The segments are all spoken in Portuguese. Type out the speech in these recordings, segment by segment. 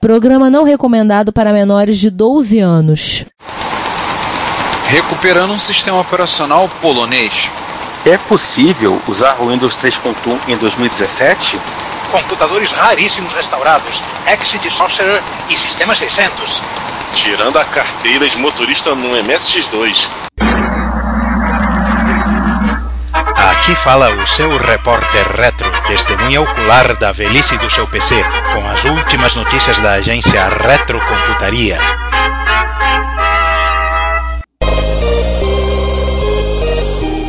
Programa não recomendado para menores de 12 anos. Recuperando um sistema operacional polonês. É possível usar o Windows 3.1 em 2017? Computadores raríssimos restaurados, Exit Sorcerer e Sistema 600. Tirando a carteira de motorista no MSX2. Aqui fala o seu repórter retro, testemunha ocular da velhice do seu PC, com as últimas notícias da agência Retrocomputaria.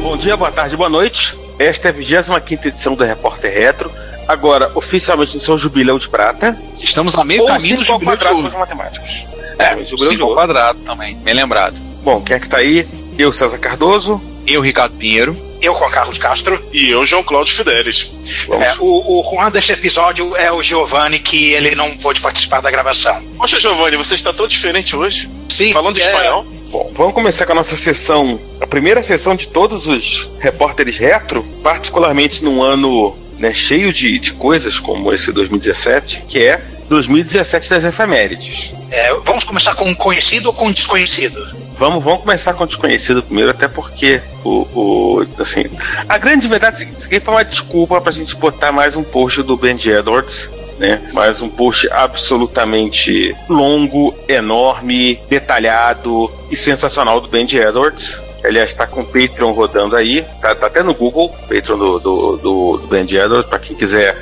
Bom dia, boa tarde, boa noite. Esta é a 25 edição do Repórter Retro. Agora, oficialmente no seu jubileu de prata. Estamos a meio caminho do jubileu de quadrado ouro. matemáticos. É, Jubileu de ouro. quadrado também, bem lembrado. Bom, quem é que tá aí? Eu, César Cardoso. Eu, Ricardo Pinheiro. Eu, Juan Carlos Castro. E eu, João Cláudio Fidelis. É, o, o Juan deste episódio é o Giovanni, que ele não pôde participar da gravação. Poxa, Giovanni, você está tão diferente hoje. Sim, Falando é, espanhol. Bom, vamos começar com a nossa sessão, a primeira sessão de todos os repórteres retro, particularmente num ano né, cheio de, de coisas como esse 2017, que é 2017 das efemérides. é, vamos começar com conhecido ou com desconhecido? Vamos, vamos começar com o desconhecido primeiro, até porque o, o assim, a grande verdade é aqui foi uma desculpa pra gente botar mais um post do Benji Edwards, né? Mais um post absolutamente longo, enorme, detalhado e sensacional do Benji Edwards. Aliás, está com o Patreon rodando aí, tá, tá até no Google, Patreon do, do, do, do Benji Edwards, para quem quiser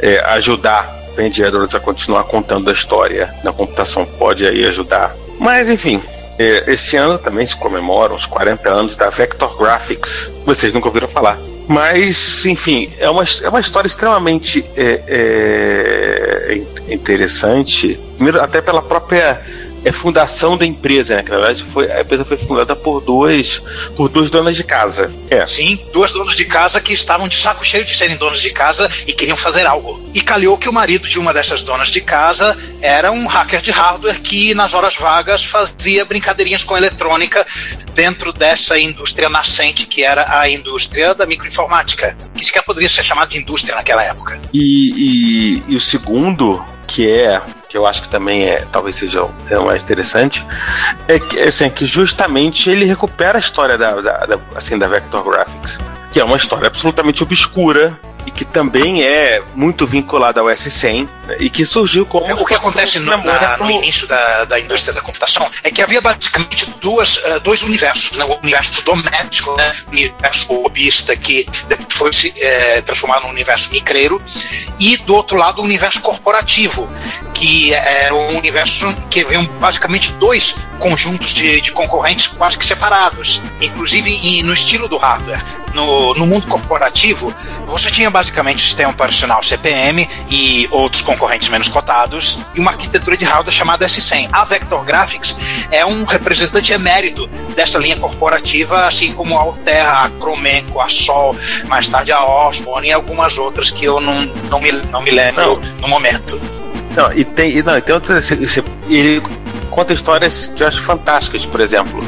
é, ajudar Benji Edwards a continuar contando a história na computação, pode aí ajudar. Mas enfim, esse ano também se comemoram os 40 anos da Vector Graphics. Vocês nunca ouviram falar. Mas, enfim, é uma, é uma história extremamente é, é, in- interessante. Primeiro, até pela própria é, fundação da empresa, né? Que na verdade foi, a empresa foi fundada por dois, por duas donas de casa. É. Sim, duas donas de casa que estavam de saco cheio de serem donas de casa e queriam fazer algo. E calhou que o marido de uma dessas donas de casa era um hacker de hardware que, nas horas vagas, fazia brincadeirinhas com eletrônica dentro dessa indústria nascente que era a indústria da microinformática, que sequer poderia ser chamada de indústria naquela época. E, e- e o segundo, que é que eu acho que também é talvez seja o é mais interessante, é que, assim, que justamente ele recupera a história da, da, da- assim, da Vector Graphics, que é uma história absolutamente obscura e que também é muito vinculada ao S100 né, e que surgiu como O que acontece no, na- no início da, da indústria da computação é que havia basicamente duas, eh, dois universos, né? o universo doméstico, né? o universo hobbyista, que depois foi se eh, transformado num universo micreiro, e do outro lado o universo corporativo, que era um universo que haviam basicamente dois conjuntos de, de concorrentes quase que separados, inclusive e no estilo do hardware. No, no mundo corporativo, você tinha basicamente o sistema operacional CPM e outros concorrentes menos cotados e uma arquitetura de hardware chamada S100. A Vector Graphics é um representante emérito dessa linha corporativa, assim como a Altera, a Cromenco, a Sol, mais tarde a Osborne e algumas outras que eu não, não, me, não me lembro no momento. Não, e tem, e não, e tem outras. Ele conta histórias que eu acho fantásticas, por exemplo.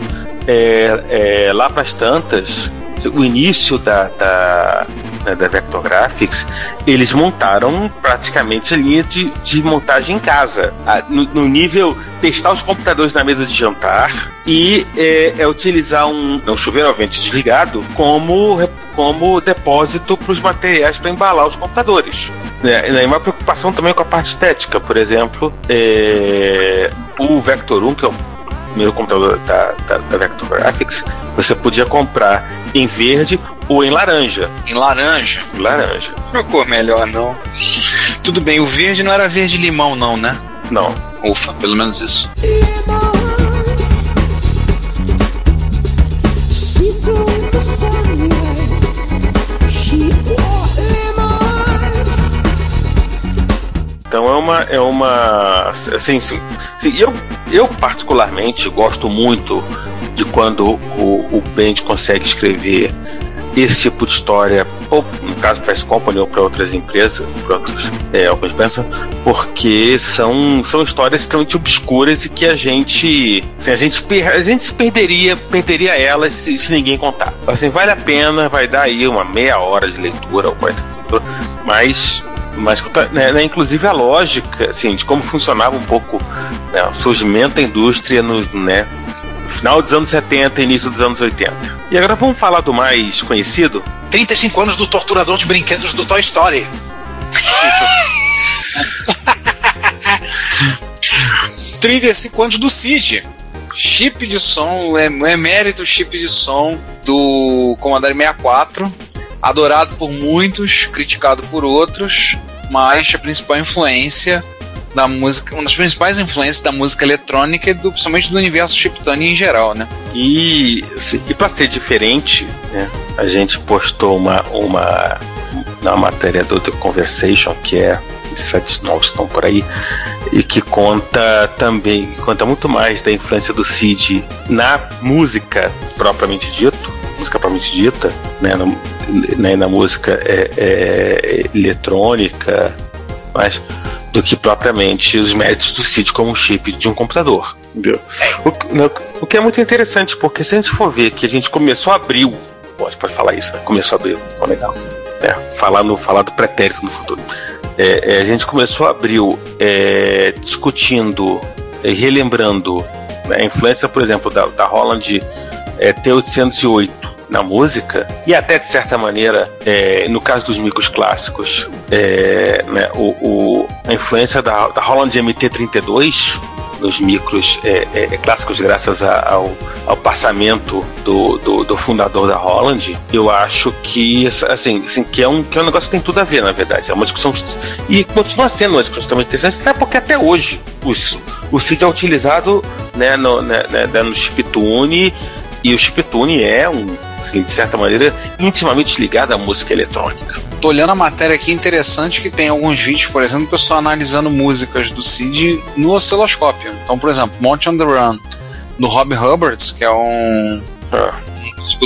É, é, lá para as tantas, o início da, da, da- Vector Graphics, eles montaram praticamente a linha de, de montagem em casa. No, no nível testar os computadores na mesa de jantar e é, é utilizar um, um chuveiro vento desligado como, como depósito para os materiais para embalar os computadores. É, uma preocupação também com a parte estética, por exemplo, é, o Vector 1, que é o primeiro computador da, da, da Vector Graphics, você podia comprar em verde ou em laranja. Em laranja. Em laranja. Não é cor melhor, não. Tudo bem, o verde não era verde limão, não, né? Não. Ufa, pelo menos isso. Então é uma. É uma assim, sim, sim, eu, eu particularmente gosto muito de quando o, o Bend consegue escrever esse tipo de história, ou no caso Fast Company ou para outras empresas, para outros é, pensam, porque são, são histórias extremamente obscuras e que a gente, assim, a gente, a gente se perderia, perderia elas se, se ninguém contar. Assim, vale a pena, vai dar aí uma meia hora de leitura ou 40 minutos, mas mas né, né, inclusive a lógica assim, de como funcionava um pouco né, o surgimento da indústria no, né, final dos anos 70 início dos anos 80. E agora vamos falar do mais conhecido? 35 anos do torturador de brinquedos do Toy Story. 35 anos do Cid. Chip de som, é, emérito chip de som do Commodore 64. Adorado por muitos, criticado por outros, mas a principal influência da música, uma das principais influências da música eletrônica e do, principalmente do universo chiptune em geral, né? E, assim, e para ser diferente, né, a gente postou uma, uma na matéria do The Conversation, que é sete novos estão por aí, e que conta também, conta muito mais da influência do Cid na música propriamente dito, música propriamente dita, né, na, né, na música é, é, eletrônica, mas do que propriamente os méritos do Cid como chip de um computador. O, né, o, que é muito interessante, porque se a gente for ver que a gente começou abril, pode, pode falar isso, né? começou abril, oh, legal. É, falar, no, falar do pretérito no futuro. É, é, a gente começou abril é, discutindo e relembrando né, a influência, por exemplo, da, da Holland é, T808 na música e até de certa maneira é, no caso dos micros clássicos é, né, o, o, a influência da, da Holland MT32 nos micros é, é, é, clássicos graças a, ao, ao passamento do, do, do, fundador da Holland, eu acho que assim, assim que, é um, que é um negócio que tem tudo a ver, na verdade. É uma discussão e continua sendo uma discussão extremamente interessante, até porque até hoje os, o CID é utilizado né, no, né, né, no chiptune e o chiptune é um, assim, de certa maneira, intimamente ligado à música eletrônica tô olhando a matéria aqui interessante que tem alguns vídeos, por exemplo, o pessoal analisando músicas do Cid no osciloscópio. Então, por exemplo, Monty on the Run, do Rob Hubbard, que é um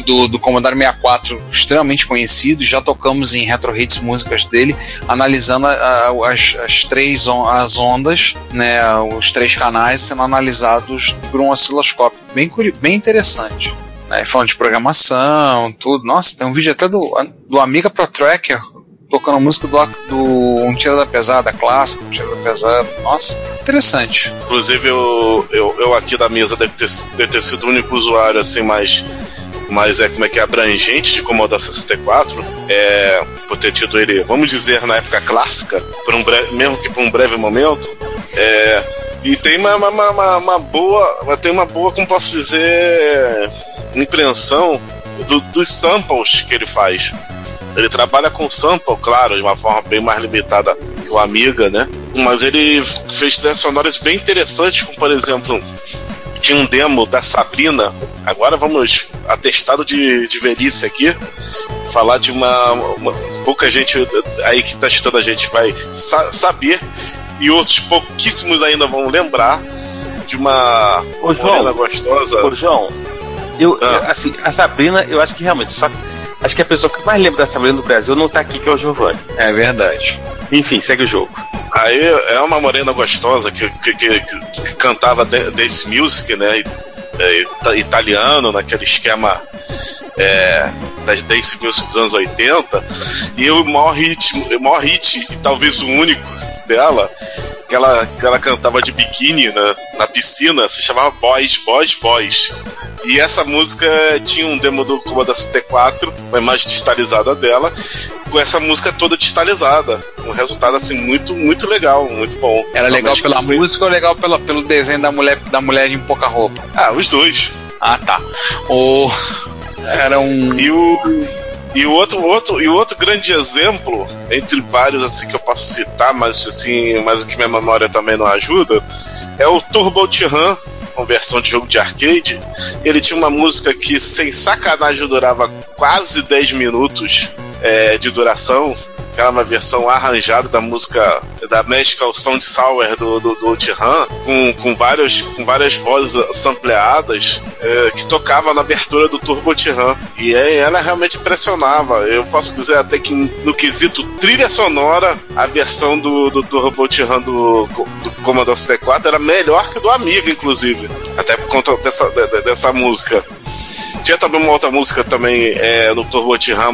do, do Commodore 64 extremamente conhecido, já tocamos em Retro Hits músicas dele, analisando a, a, as, as três on, as ondas, né, os três canais sendo analisados por um osciloscópio. Bem, bem interessante né, falando de programação, tudo. Nossa, tem um vídeo até do, do Amiga Pro Tracker tocando música do, do Um Tira da Pesada, clássico, Um Tira da Pesada. Nossa, interessante. Inclusive, eu, eu, eu aqui da mesa deve ter, deve ter sido o único usuário assim mais mas é como é que é abrangente de Commodore 64, é, por ter tido ele, vamos dizer, na época clássica, por um breve, mesmo que por um breve momento, é, e tem uma, uma, uma, uma boa, tem uma boa, como posso dizer, impreensão do, dos samples que ele faz. Ele trabalha com sample, claro, de uma forma bem mais limitada que o Amiga, né? Mas ele fez trilhas sonoras bem interessantes, como por exemplo, tinha um demo da Sabrina. Agora vamos atestado de, de velhice aqui. Falar de uma, uma pouca gente aí que está estudando a gente vai sa saber e outros pouquíssimos ainda vão lembrar de uma Ô, João, gostosa. Ô, João, eu, ah. assim, a Sabrina, eu acho que realmente, só acho que a pessoa que mais lembra da Sabrina do Brasil não tá aqui, que é o Giovanni. É verdade. Enfim, segue o jogo. Aí é uma morena gostosa que, que, que, que cantava desse music, né? É, italiano, naquele esquema é, das dance music dos anos 80. E o maior hit, o maior hit, e talvez o único dela, que ela, que ela cantava de biquíni na, na piscina, se chamava Boys, Boys, Boys. E essa música tinha um demo do Commodore 64, uma imagem digitalizada dela, com essa música toda digitalizada. Um resultado assim muito, muito legal, muito bom. Era legal pela música ou legal pela, pelo desenho da mulher, da mulher em pouca roupa? Ah, os dois. Ah, tá. O era um e o e o outro, outro, e outro grande exemplo, entre vários assim que eu posso citar, mas assim, mas que minha memória também não ajuda, é o Turbo Tiran uma versão de jogo de arcade, ele tinha uma música que, sem sacanagem, durava quase 10 minutos é, de duração. Era uma versão arranjada da música da Magical Sound Sour do, do, do Tihan, com, com, várias, com várias vozes sampleadas, é, que tocava na abertura do Turbo Tihan. E aí ela realmente impressionava. Eu posso dizer até que no quesito trilha sonora, a versão do, do Turbo Tihan do, do Commodore 64 era melhor que do Amiga, inclusive. Até por conta dessa, dessa música. Tinha também uma outra música também é, no Turbo Tihan,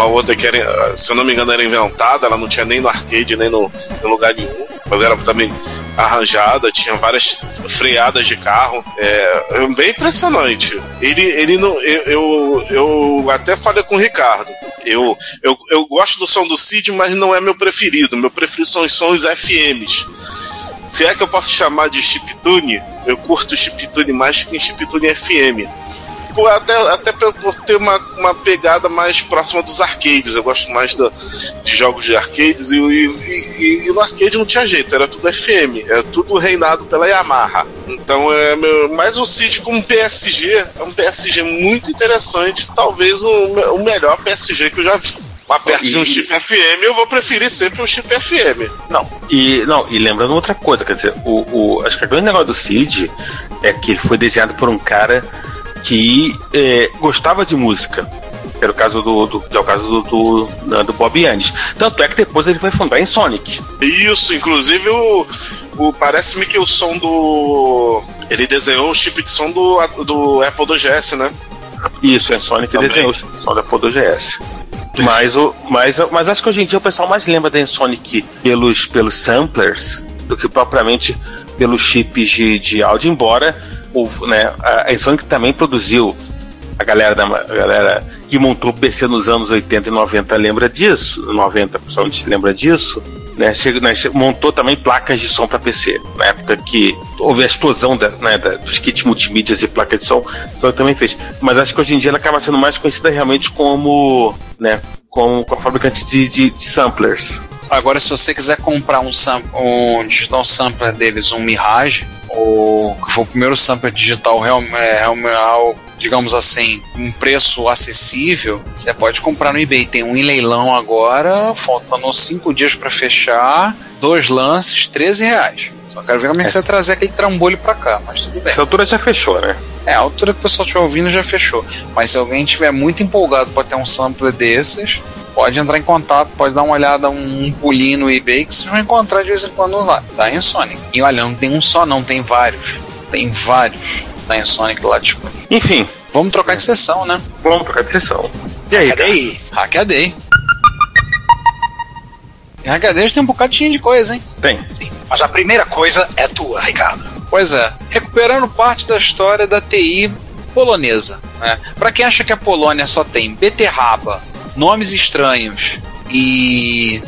uma, outra que era, se eu não me engano, era inventada, ela não tinha nem no arcade, nem no, em lugar nenhum. Mas era também arranjada, tinha várias freadas de carro. É, bem impressionante. Ele, ele não. Eu, eu, eu até falei com o Ricardo. Eu, eu, eu gosto do som do Cid, mas não é meu preferido. Meu preferido são os sons FMs. Se é que eu posso chamar de chiptune, eu curto chiptune mais que chiptune FM por, até, até por ter uma, uma pegada mais próxima dos arcades. Eu gosto mais do, de jogos de arcades e, e, e, e, no arcade não tinha jeito, era tudo FM, é tudo reinado pela Yamaha. Então é meu, mais o Cid como PSG, é um PSG muito interessante, talvez o, o melhor PSG que eu já vi. Mas perto e... de um chip FM, eu vou preferir sempre um chip FM. Não, e, não, e lembrando outra coisa, quer dizer, o, o, acho que o grande negócio do Cid é que ele foi desenhado por um cara que é, gostava de música. Era o caso do, do, é o caso do, do, do Bob Yannis. Tanto é que depois ele foi fundar em Sonic. Isso, inclusive o, o parece-me que o som do. Ele desenhou o chip de som do, do Apple do GS, né? Isso, é Sonic que desenhou o som do Apple do GS. Mas, o, mas, mas acho que hoje em dia o pessoal mais lembra da Sonic pelos, pelos samplers do que propriamente pelos chips de, de áudio, embora o, né, a, Sonic também produziu a galera, da, a galera que montou o PC nos anos 80 e 90 lembra disso, 90 principalmente lembra disso, né, né, montou também placas de som para PC, na época que houve a explosão da, né, da, dos kits multimídias e placas de som, então também fez. Mas acho que hoje em dia ela acaba sendo mais conhecida realmente como, né, como, fabricante de, de, de samplers. Agora, se você quiser comprar um, um digital sampler deles, um Mirage, ou que foi o primeiro sampler digital real, é, real, digamos assim, um preço acessível, você pode comprar no eBay. Tem um em leilão agora, faltando cinco dias para fechar, dois lances, 13 reais. Só quero ver como é que você vai trazer aquele trambolho pra cá, mas tudo bem. Essa altura já fechou, né? É, a altura que o pessoal estiver ouvindo já fechou. Mas se alguém estiver muito empolgado para ter um sampler desses, pode entrar em contato, pode dar uma olhada, um, um pulinho no eBay que vocês vão encontrar de vez em quando lá, da Ensonic. E olha, não tem um só não, tem vários. Tem vários da Ensonic lá disponível. Enfim. Vamos trocar de sessão, né? Vamos trocar de sessão. E aí? Hackaday. Hackaday. E Hackaday tem um bocadinho de coisa, hein? Tem. Sim. Mas a primeira coisa é tua, Ricardo. Pois é. Recuperando parte da história da TI polonesa. Né? Para quem acha que a Polônia só tem beterraba, nomes estranhos e,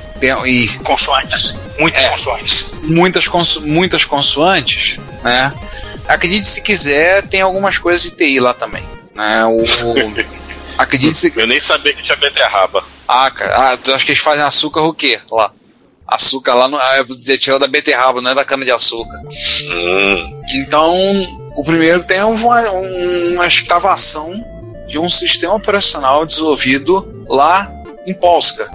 e consoantes, muitas é, consoantes, muitas, conso, muitas consoantes, né? Acredite se quiser, tem algumas coisas de TI lá também, né? O, acredite se Eu nem sabia que tinha beterraba. Ah, cara, ah, tu acha que eles fazem açúcar o quê? Lá. Açúcar lá no, é tirado da beterraba, não é da cana de açúcar. Hum. Então, o primeiro tem uma, uma escavação de um sistema operacional desenvolvido lá em Polska.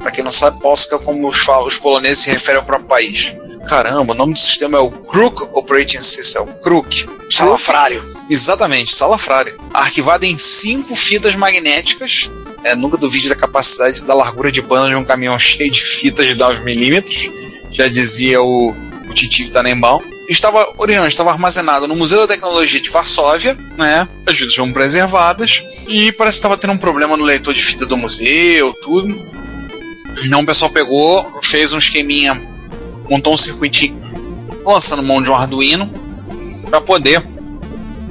Para quem não sabe, Polska, como os, falam, os poloneses se referem ao próprio país. Caramba, o nome do sistema é o Kruk Operating System, Kruk. Salafrário. Exatamente, salafrário. Arquivado em cinco fitas magnéticas. É, nunca duvide da capacidade da largura de banda de um caminhão cheio de fitas de 9mm. Já dizia o, o Titi Tannenbaum estava originalmente estava armazenado no Museu da Tecnologia de Varsóvia, né? As fitas foram preservadas e parece que estava tendo um problema no leitor de fita do museu, tudo. Então o pessoal pegou, fez um esqueminha, montou um circuitinho lançando mão de um Arduino para poder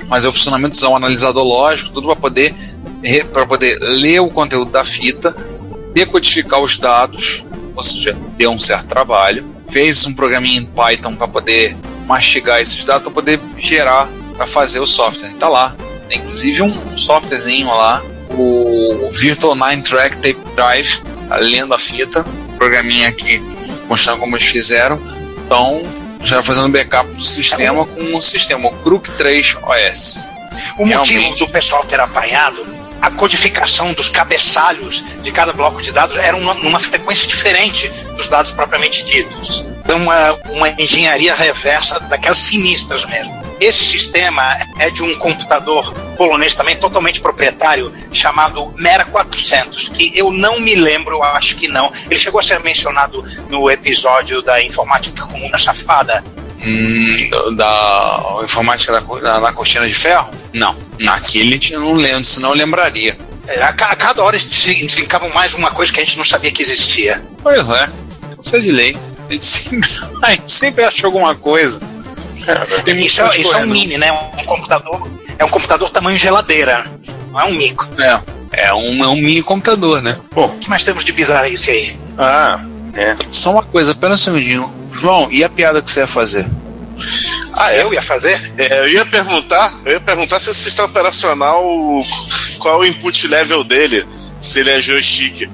fazer o funcionamento, usar um analisador lógico, tudo para poder para poder ler o conteúdo da fita, decodificar os dados, ou seja, deu um certo trabalho. Fez um programinha em Python para poder mastigar esses dados para poder gerar para fazer o software. Está lá. Tem inclusive um softwarezinho lá, o Virtual 9 Track Tape Drive, tá lendo a fita, programinha aqui mostrando como eles fizeram. Então, já fazendo backup do sistema com o sistema o Crook 3 OS. O Realmente, motivo do pessoal ter apanhado a codificação dos cabeçalhos de cada bloco de dados era uma, numa frequência diferente dos dados propriamente ditos uma, uma engenharia reversa daquelas sinistras mesmo. Esse sistema é de um computador polonês também totalmente proprietário chamado Mera 400, que eu não me lembro, acho que não. Ele chegou a ser mencionado no episódio da Informática Comuna Safada. Hum, da informática da, na cortina de ferro? Não. Naquele eu não lembro, senão eu lembraria. É, a, cada hora eles desencavam mais uma coisa que a gente não sabia que existia. Pois é, isso é de lei. A gente sempre, a gente sempre acha alguma coisa. É, isso, é, isso é um mini, né? Um computador. É um computador tamanho geladeira. Não é um micro. É. É um, é um mini computador, né? Bom. O que mais temos de bizarrice aí? Ah, é. Só uma coisa, apenas um segundinho. João, e a piada que você ia fazer? Ah, eu ia fazer? É, eu ia perguntar, eu ia perguntar se esse sistema operacional, qual o input level dele, se ele é joystick.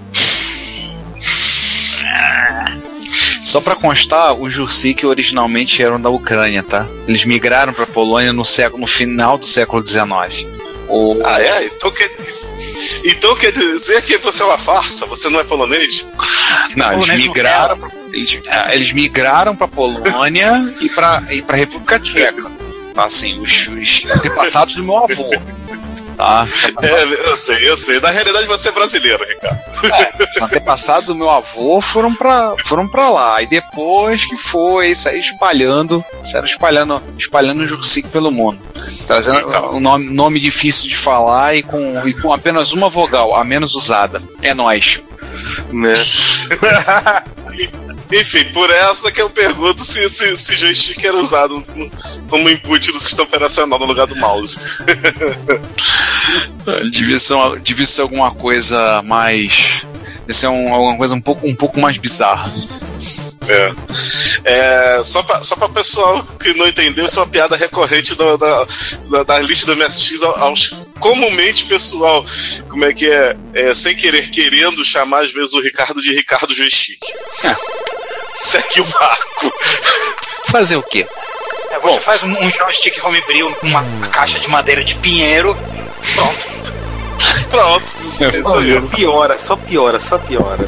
Só para constar, os Jursik originalmente eram da Ucrânia, tá? Eles migraram para Polônia no século, no final do século XIX. O... Ah, é? Então quer, então quer dizer que você é uma farsa? Você não é polonês? Não, eles migraram. Eles, ah, eles migraram para Polônia e para e para República Tcheca. Assim, os, os antepassados do meu avô. Tá? É, eu sei, eu sei. Na realidade você é brasileiro, Ricardo. É, antepassados do meu avô foram pra, foram pra lá. E depois que foi, sair espalhando, saíram espalhando, espalhando o Jursic pelo mundo. Trazendo então. um nome, nome difícil de falar e com, e com apenas uma vogal, a menos usada. É nós. Né? Enfim, por essa que eu pergunto se, se, se joystick era usado como input do sistema operacional no lugar do mouse. devia, ser uma, devia ser alguma coisa mais. Devia ser um, alguma coisa um pouco, um pouco mais bizarra. É. é só para só pra pessoal que não entendeu, isso é uma piada recorrente do, da, da, da, lista do MSX aos comumente pessoal, como é que é, é, sem querer querendo chamar às vezes o Ricardo de Ricardo Joystick. É. Segue o vácuo. Fazer o quê? É, você Bom, faz um, um joystick homebrew numa caixa de madeira de pinheiro. Pronto. Pronto. É aí. Piora, só piora, só piora.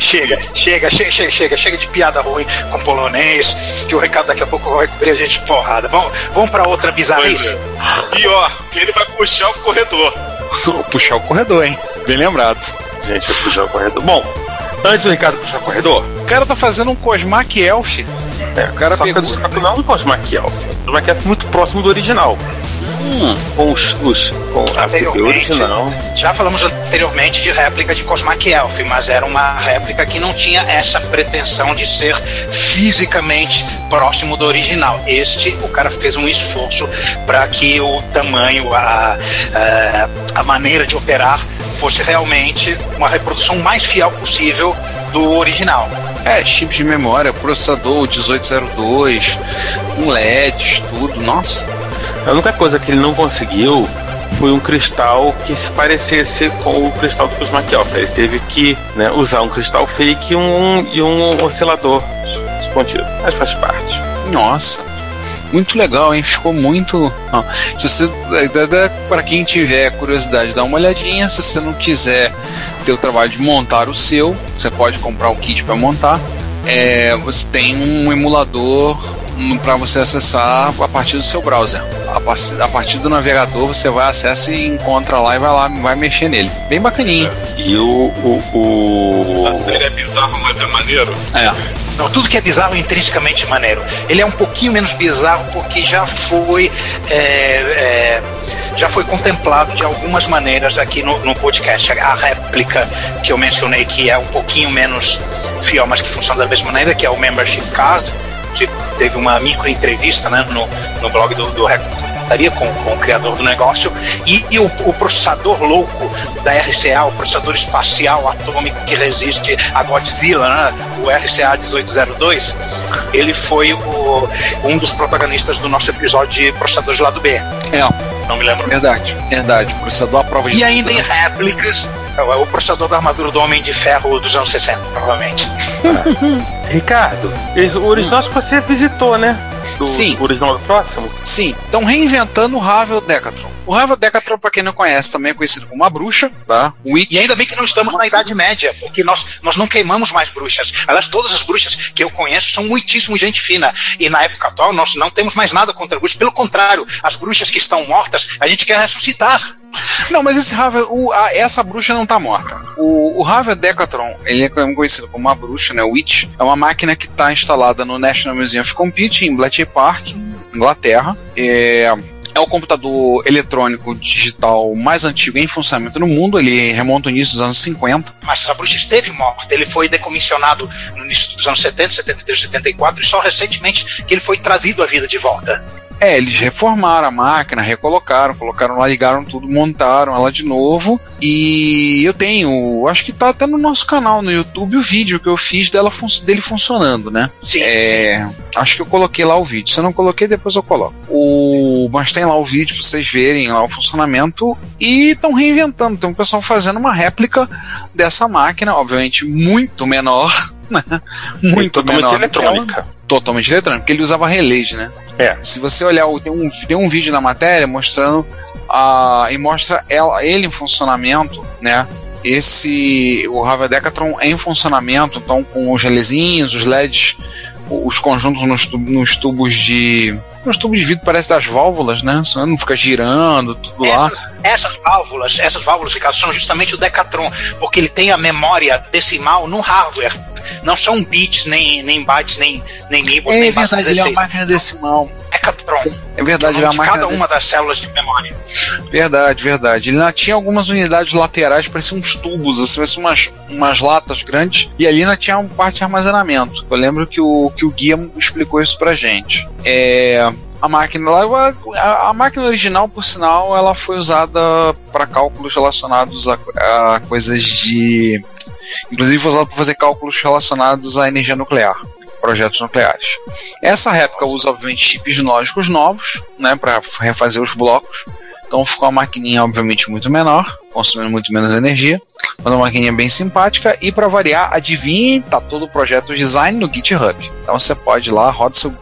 chega, chega, chega, chega, chega, chega de piada ruim com polonês, que o recado daqui a pouco vai cobrir a gente de porrada. Vamos, vamos pra outra bizarrice? É. Pior, que ele vai puxar o corredor. puxar o corredor, hein? Bem lembrados. Gente, vai puxar o corredor. Bom, antes do Ricardo puxar o corredor. O cara tá fazendo um Cosmac Elf. É, o cara só pegou. Que, só que não é um Cosmac Elf. O Cosmac Elf é muito próximo do original. Hum. Com os, os com a CPU original. Já falamos anteriormente de réplica de Cosmac Elf, mas era uma réplica que não tinha essa pretensão de ser fisicamente próximo do original. Este, o cara fez um esforço para que o tamanho, a, a, a maneira de operar fosse realmente uma reprodução mais fiel possível do original. É, chip de memória, processador 1802, um LEDs, tudo, nossa. A única coisa que ele não conseguiu foi um cristal que se parecesse com o cristal do Alpha. Ele teve que né, usar um cristal fake e um, e um oscilador escondido. Mas faz parte. Nossa. Muito legal, hein? Ficou muito. se você, para quem tiver curiosidade, dá uma olhadinha. Se você não quiser ter o trabalho de montar o seu, você pode comprar o kit para montar. É, você tem um emulador para você acessar a partir do seu browser. A, partir do navegador você vai acessa e encontra lá e vai lá, vai mexer nele. Bem bacaninho. É. E o, o, o. A série é bizarro, mas é maneiro. É. Não, tudo que é bizarro é intrinsecamente maneiro. Ele é um pouquinho menos bizarro porque já foi. É, é, já foi contemplado de algumas maneiras aqui no, no podcast. A réplica que eu mencionei, que é um pouquinho menos fiel, mas que funciona da mesma maneira, que é o Membership Card teve uma micro entrevista né, no, no blog do, do com, com, o criador do negócio e, e o, o, processador louco da RCA, o processador espacial atômico que resiste a Godzilla, né, o RCA 1802, ele foi o, um dos protagonistas do nosso episódio de processadores lado B. É. Não me lembro. Verdade, verdade. Processador à prova de. E ainda em réplicas, é o processador da armadura do Homem de Ferro dos anos 60, provavelmente. Ricardo, o original que você visitou, né? Do, Sim. O original do próximo? Sim. Estão reinventando o Ravel Decathlon. O Ravel Decathlon, para quem não conhece, também é conhecido como uma bruxa, tá? Witch. E ainda bem que não estamos na Idade Média, porque nós, nós não queimamos mais bruxas. Aliás, todas as bruxas que eu conheço são muitíssimo gente fina. E na época atual, nós não temos mais nada contra bruxas. Pelo contrário, as bruxas que estão mortas, a gente quer ressuscitar. Não, mas esse Ravel, o, a, essa bruxa não tá morta. O, o Ravel Decathlon, ele é conhecido como uma bruxa, né? Witch. É uma máquina que está instalada no National Museum of Computing, em Bletchley Park, Inglaterra. É, é o computador eletrônico digital mais antigo em funcionamento no mundo. Ele remonta ao início dos anos 50. Mas a bruxa esteve morta. Ele foi decomissionado no início dos anos 70, 73, 74 e só recentemente que ele foi trazido à vida de volta. É, eles reformaram a máquina, recolocaram, colocaram lá, ligaram tudo, montaram ela de novo. E eu tenho, acho que tá até no nosso canal no YouTube o vídeo que eu fiz dela dele funcionando, né? Sim, é, sim. Acho que eu coloquei lá o vídeo. Se eu não coloquei, depois eu coloco. O, mas tem lá o vídeo pra vocês verem lá o funcionamento. E estão reinventando. Tem um pessoal fazendo uma réplica dessa máquina, obviamente muito menor. Né? Muito totalmente menor. eletrônica. Totalmente eletrônica, porque ele usava relés, né? É. Se você olhar, tem um, tem um vídeo na matéria mostrando a, e mostra ela, ele em funcionamento, né? Esse o Harvard Decathlon em funcionamento, então com os relezinhos, os LEDs, os conjuntos nos, nos tubos de nos tubos de vidro parece das válvulas, né? Não fica girando, tudo lá. Essas, essas válvulas, essas válvulas, Ricardo, são justamente o Decatron, porque ele tem a memória decimal no hardware. Não são bits, nem, nem bytes, nem, nem nibbles, É nem verdade, bases ele é 16. uma máquina decimal. É verdade, é de cada uma das células de memória. Verdade, verdade. Ele tinha algumas unidades laterais, pareciam uns tubos, assim, pareciam umas, umas latas grandes, e ali ainda tinha uma parte de armazenamento. Eu lembro que o, que o guia explicou isso pra gente. É, a máquina lá, a, a máquina original, por sinal, ela foi usada para cálculos relacionados a, a coisas de. Inclusive foi usada para fazer cálculos relacionados à energia nuclear projetos nucleares. Essa réplica usa, obviamente, chips lógicos novos, né, para refazer os blocos. Então ficou uma maquininha, obviamente, muito menor, consumindo muito menos energia, mas uma maquininha bem simpática. E para variar, adivinhe, tá todo o projeto design no GitHub. Então você pode ir lá, roda seu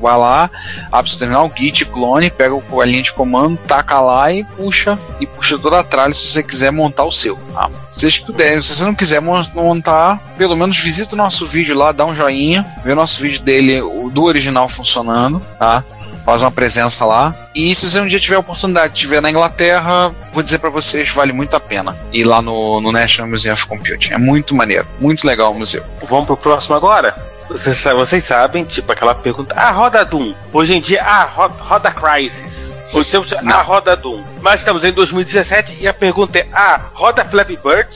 vai lá, abre seu terminal, git, clone, pega a linha de comando, taca lá e puxa, e puxa toda a tralha se você quiser montar o seu. Tá? Se vocês puderem, se você não quiser montar, pelo menos visita o nosso vídeo lá, dá um joinha, vê o nosso vídeo dele, o do original funcionando, tá? Faz uma presença lá. E se você um dia tiver a oportunidade de estiver na Inglaterra, vou dizer para vocês, vale muito a pena ir lá no, no National Museum of Computing. É muito maneiro, muito legal o museu. Vamos pro próximo agora? Vocês, vocês sabem, tipo aquela pergunta, ah, roda Doom. Hoje em dia, ah, roda, roda Crysis. Hoje temos, ah, roda Doom. Mas estamos em 2017 e a pergunta é, ah, roda Flappy Bird?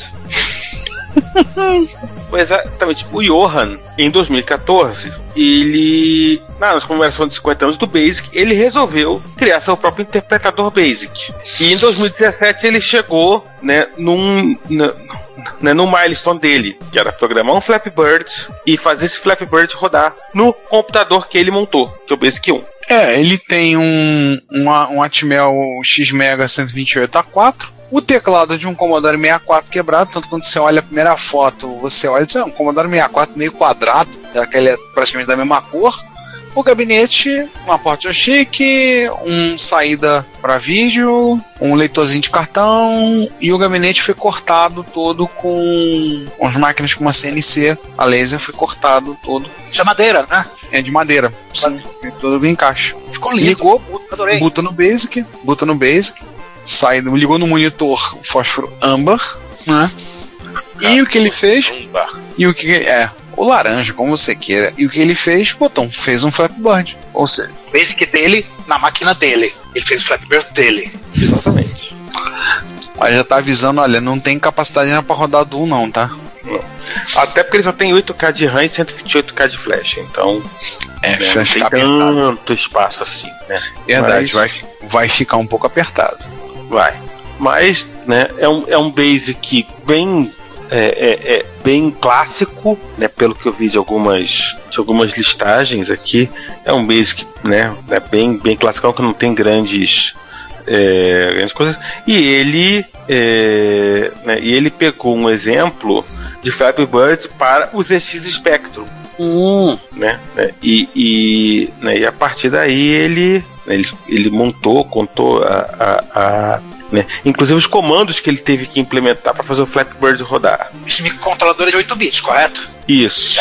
Exatamente. O Johan, em 2014, ele, nas comemorações de 50 anos do Basic, ele resolveu criar seu próprio interpretador Basic. E em 2017 ele chegou, né, num, na, né, no milestone dele, que era programar um Flappy Bird e fazer esse Flappy Bird rodar no computador que ele montou, que é o Basic 1. É, ele tem um, uma, um Atmel X-Mega 128A4, o teclado de um Commodore 64 quebrado, tanto quando você olha a primeira foto, você olha e diz, é um Commodore 64 meio quadrado, já que ele é praticamente da mesma cor. O gabinete, uma porta joystick, um saída para vídeo, um leitorzinho de cartão e o gabinete foi cortado todo com, com as máquinas com uma CNC, a laser foi cortado todo. De madeira, né? É de madeira. Sim, todo em caixa. Ficou lindo. Ligou, Adorei. Buta no Basic, buta no Basic, sai, ligou no monitor fósforo âmbar, né? E o que ele fez? E o que é? O laranja, como você queira. E o que ele fez? Botou, fez um Flapbird. Ou seja, O Basic dele na máquina dele. Ele fez o Flappy Bird dele. Exatamente. aí já tá avisando, olha, não tem capacidade para rodar Doom não, tá? Até porque ele só tem 8K de RAM e 128K de flash, então É, né, vai não tem apertado. tanto espaço assim, né? Verdade, Mas- vai, vai ficar um pouco apertado. Vai. Mas, né, é um, é um basic bem. É, é- é bem clássico, né? Pelo que eu vi de algumas, de algumas listagens aqui. É um basic, né? É bem, bem clássico, que não tem grandes. é, grandes coisas. E ele. é, né, e ele pegou um exemplo de Flappy Bird para os ZX Spectrum Hum, né? né, E, e, né, e a partir daí ele, né, ele, ele montou, contou a, a, a, né, inclusive os comandos que ele teve que implementar para fazer o Flappy Bird rodar. Esse microcontrolador é de 8 bits, correto? Isso.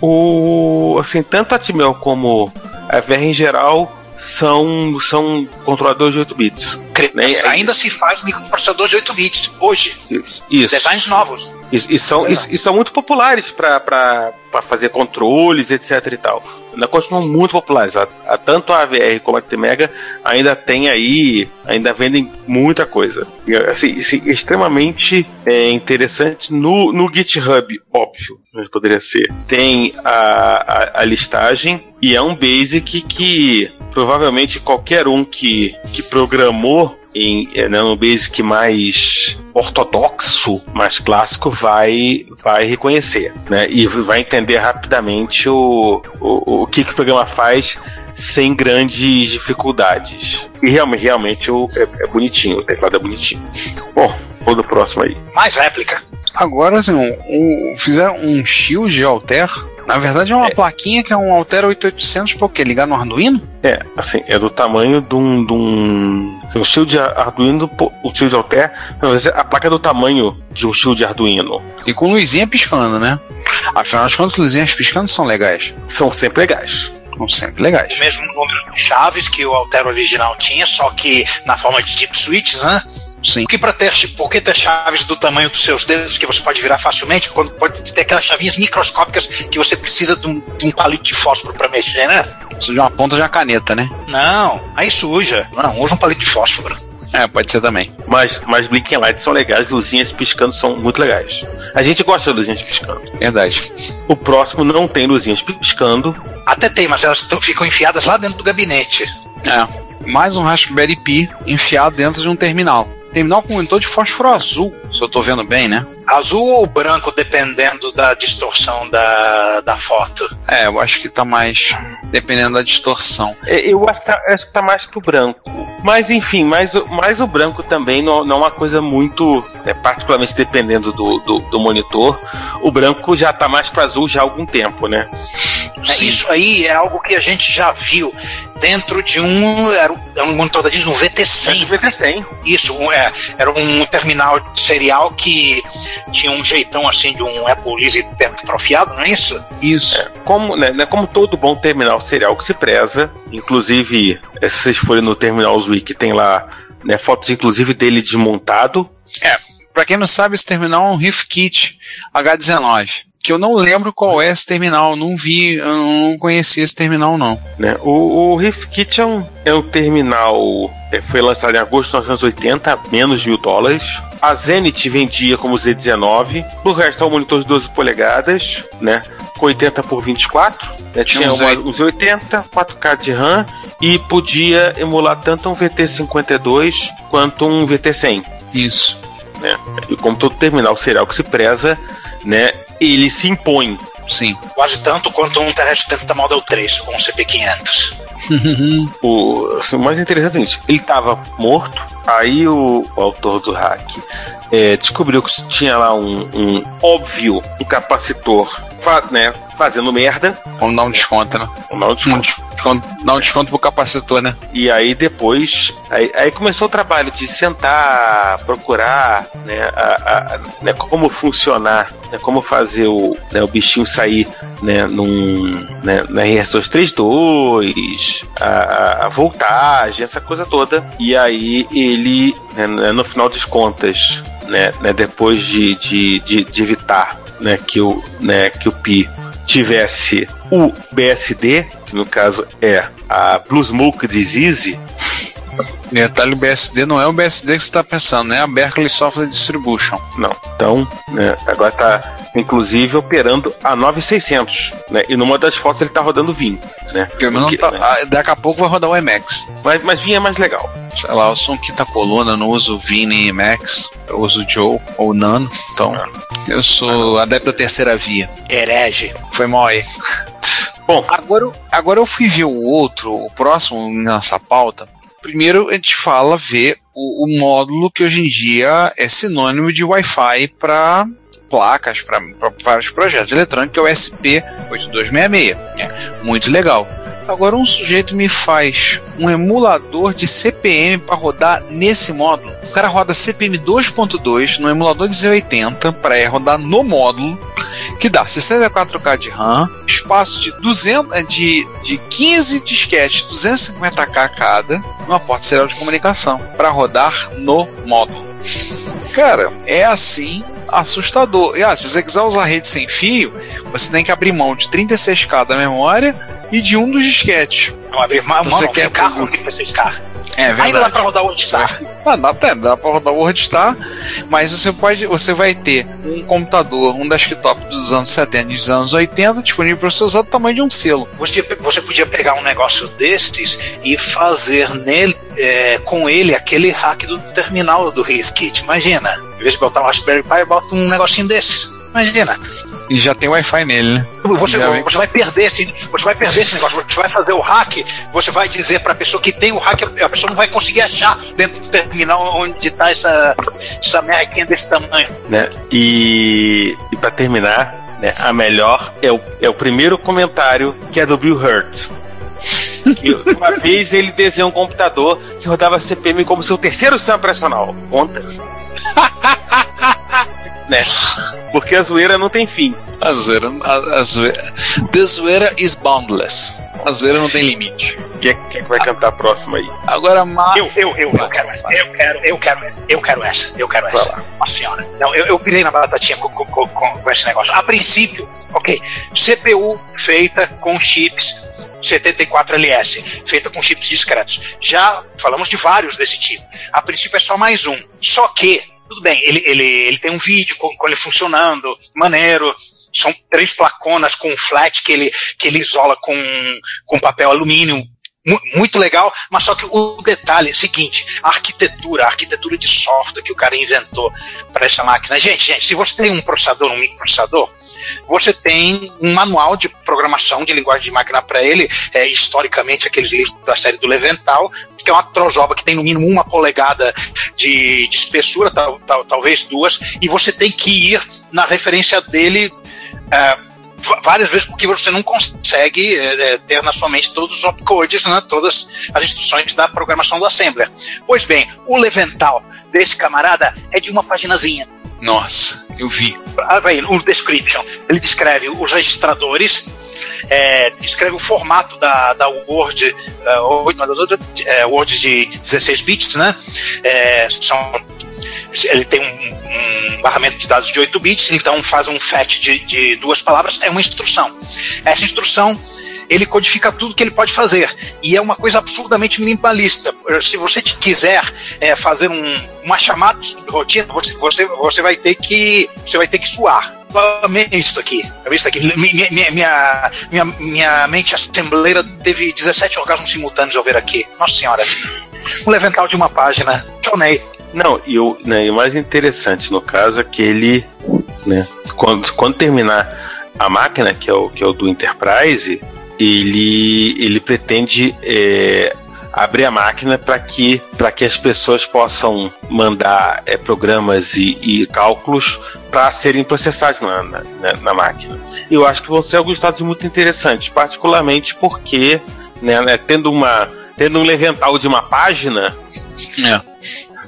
O, assim, tanto a Atmel como a VR em geral são, são controladores de 8 bits. Né? Ainda se faz microprocessador de 8 bits hoje. Isso. Isso. Designs novos. E, e são, e, e são muito populares para fazer controles, etc e tal. ainda continuam muito populares. A, a, tanto a AVR como a T-Mega ainda tem aí, ainda vendem muita coisa. Assim, assim, extremamente é, interessante no, no GitHub, óbvio, poderia ser. Tem a, a, a listagem e é um basic que provavelmente qualquer um que, que programou em né, no basic mais ortodoxo, mais clássico, vai, vai reconhecer, né? E vai entender rapidamente o, o, o que, que o programa faz sem grandes dificuldades. E realmente, realmente o, é, é bonitinho, o teclado é bonitinho. Bom, vou do próximo aí. Mais réplica. Agora, assim, um, um, fizeram um shield Alter na verdade é uma é. plaquinha que é um Altera 8800 por quê? Ligar no Arduino? É, assim, é do tamanho de um. De um o shield de Arduino, o shield Alter, a placa é do tamanho de um shield de Arduino. E com luzinha piscando, né? Afinal de contas, luzinhas piscando são legais. São sempre legais são sempre legais. O mesmo número de chaves que o Altero original tinha, só que na forma de deep switch, né? Sim. Porque para ter, por que ter chaves do tamanho dos seus dedos que você pode virar facilmente, quando pode ter aquelas chavinhas microscópicas que você precisa de um, de um palito de fósforo para mexer, né? Precisa de uma ponta de uma caneta, né? Não, aí suja. Não, usa um palito de fósforo. É, pode ser também. Mas, mas Blinking Lights são legais, luzinhas piscando são muito legais. A gente gosta de luzinhas piscando. Verdade. O próximo não tem luzinhas piscando. Até tem, mas elas ficam enfiadas lá dentro do gabinete. É. Mais um Raspberry Pi enfiado dentro de um terminal. Terminal com monitor de fósforo azul, se eu tô vendo bem, né? Azul ou branco, dependendo da distorção da, da foto? É, eu acho que tá mais dependendo da distorção. É, eu acho que tá, acho que tá mais pro branco. Mas enfim, mais, mais o branco também não, não é uma coisa muito. É, particularmente dependendo do, do, do, monitor. O branco já tá mais para azul já há algum tempo, né? É, isso aí é algo que a gente já viu dentro de um. Era um monitor da Disney, um VT100. É VT100. Isso, um, é, era um terminal serial que tinha um jeitão assim de um Apple Lise atrofiado, não é isso? Isso. É, como, né, né, como todo bom terminal serial que se preza, inclusive, se vocês forem no Terminal Wiki, tem lá né, fotos inclusive dele desmontado. É, pra quem não sabe, esse terminal é um Riff Kit H19 que eu não lembro qual é esse terminal, não vi, eu não conheci esse terminal não. Né? O, o Kit é um, é um terminal, é, foi lançado em agosto de 1980, menos de mil dólares. A Zenith vendia como Z19, o resto é um monitor de 12 polegadas, né? Com 80 por 24, né? tinha um Z80, 4K de RAM e podia emular tanto um VT52 quanto um VT100. Isso. Né? E como todo terminal serial que se preza, né, ele se impõe. Sim. Quase tanto quanto um terrestre da Model 3 com um CP500. o, assim, o mais interessante é o seguinte, ele estava morto, aí o, o, autor do hack é, descobriu que tinha lá um, um óbvio um capacitor né, fazendo merda. Vamos dar um desconto, né? Vamos dar um desconto. Um dar um desconto pro capacitor, né? E aí depois. Aí, aí começou o trabalho de sentar, procurar né, a, a, né, como funcionar, né, como fazer o, né, o bichinho sair né, num, né, na RS232, a, a voltagem, essa coisa toda. E aí ele, né, no final das contas, né, né, depois de, de, de, de evitar né, que, o, né, que o Pi tivesse o BSD, que no caso é a Blue Smoke Disease. Detalhe: o BSD não é o BSD que você está pensando, né? A Berkeley Software Distribution. Não. Então, né, agora está inclusive operando a 9600, né? E numa das fotos ele está rodando Vim, né? Porque, tá, né? Ah, daqui a pouco vai rodar o Emacs. Mas, mas Vim é mais legal. Sei lá, eu sou um quinta coluna, não uso Vim nem Emacs. Eu uso Joe ou Nano, então eu sou adepto da terceira via. Herege. Foi mal aí. Bom, agora, agora eu fui ver o outro, o próximo nessa pauta. Primeiro a gente fala ver o, o módulo que hoje em dia é sinônimo de Wi-Fi para placas, para vários projetos eletrônicos, que é o SP8266. É, muito legal. Agora um sujeito me faz um emulador de CPM para rodar nesse módulo. O cara roda CPM 2.2 no emulador de Z80 para rodar no módulo que dá 64K de RAM, espaço de 200 eh, de, de 15 disquetes 250K cada, uma porta serial de comunicação para rodar no módulo. Cara, é assim assustador. E ah, se você quiser usar rede sem fio, você tem que abrir mão de 36K da memória e de um dos disquetes. Não abrir mão, Você não, quer ficar o PCSK. É verdade. Ainda dá pra rodar o WordStar. Ah, dá, até, dá pra rodar o WordStar, mas você pode, você vai ter um computador, um desktop dos anos 70 e dos anos 80 disponível para você usar do tamanho de um selo. Você, você podia pegar um negócio desses e fazer nele, é, com ele aquele hack do terminal do Kit. Imagina. Em vez de botar um Raspberry Pi, bota um negocinho desse. Imagina. E já tem Wi-Fi nele, né? Você, você vai perder esse, você vai perder esse negócio. Você vai fazer o hack, você vai dizer para a pessoa que tem o hack, a pessoa não vai conseguir achar dentro do terminal onde está essa, essa merrequinha desse tamanho. né? E, e para terminar, né, a melhor é o, é o primeiro comentário que é do Bill Hurt. Que uma vez ele desenhou um computador que rodava CPM como seu terceiro sistema operacional. Conta. né? Porque a zoeira não tem fim. A zoeira, a, a zoeira. The zoeira is boundless. A zoeira não tem limite. Quem é, quem é que vai cantar a próxima aí? Agora, ma... Eu, eu, eu, eu quero essa. Eu quero, eu quero, eu quero essa. Eu quero essa. Nossa senhora. Não, eu, eu pirei na batatinha com, com, com, com esse negócio. A princípio, ok, CPU feita com chips 74LS, feita com chips discretos. Já falamos de vários desse tipo. A princípio é só mais um. Só que, tudo bem, ele, ele, ele tem um vídeo com, com ele funcionando, maneiro. São três placonas com flat que ele, que ele isola com, com papel alumínio muito legal, mas só que o detalhe é o seguinte: a arquitetura, a arquitetura de software que o cara inventou para essa máquina. Gente, gente, se você tem um processador, um microprocessador, você tem um manual de programação de linguagem de máquina para ele, é, historicamente aqueles livros da série do Levental, que é uma trojoba que tem no mínimo uma polegada de, de espessura, tal, tal- talvez duas, e você tem que ir na referência dele é, várias vezes porque você não consegue é, é, ter na sua mente todos os opcodes, né, todas as instruções da programação do assembler. Pois bem, o Levental desse camarada é de uma paginazinha. Nossa, eu vi. Ah, vai, o description. Ele descreve os registradores, é, descreve o formato da, da Word, é, Word de 16 bits, né? É, são, ele tem um, um barramento de dados de 8 bits, então faz um fetch de, de duas palavras, é uma instrução. Essa instrução ele codifica tudo que ele pode fazer. E é uma coisa absurdamente minimalista. Se você quiser é, fazer um, uma chamada de rotina, você, você, você vai ter que. Você vai ter que suar. Eu amei isso aqui. Amei isso aqui. Minha, minha, minha, minha, mente assembleira teve 17 orgasmos simultâneos ao ver aqui. Nossa senhora. Um levental de uma página. Chonei. Não, e o, né, e o mais interessante no caso é que ele, né, quando, quando terminar a máquina, que é o, que é o do Enterprise, ele, ele pretende é, abrir a máquina para que, que as pessoas possam mandar é, programas e, e cálculos para serem processados na, na, na- na máquina. Eu acho que vão ser alguns dados muito interessantes, particularmente porque, né, né, tendo, uma, tendo um levental de uma página, É.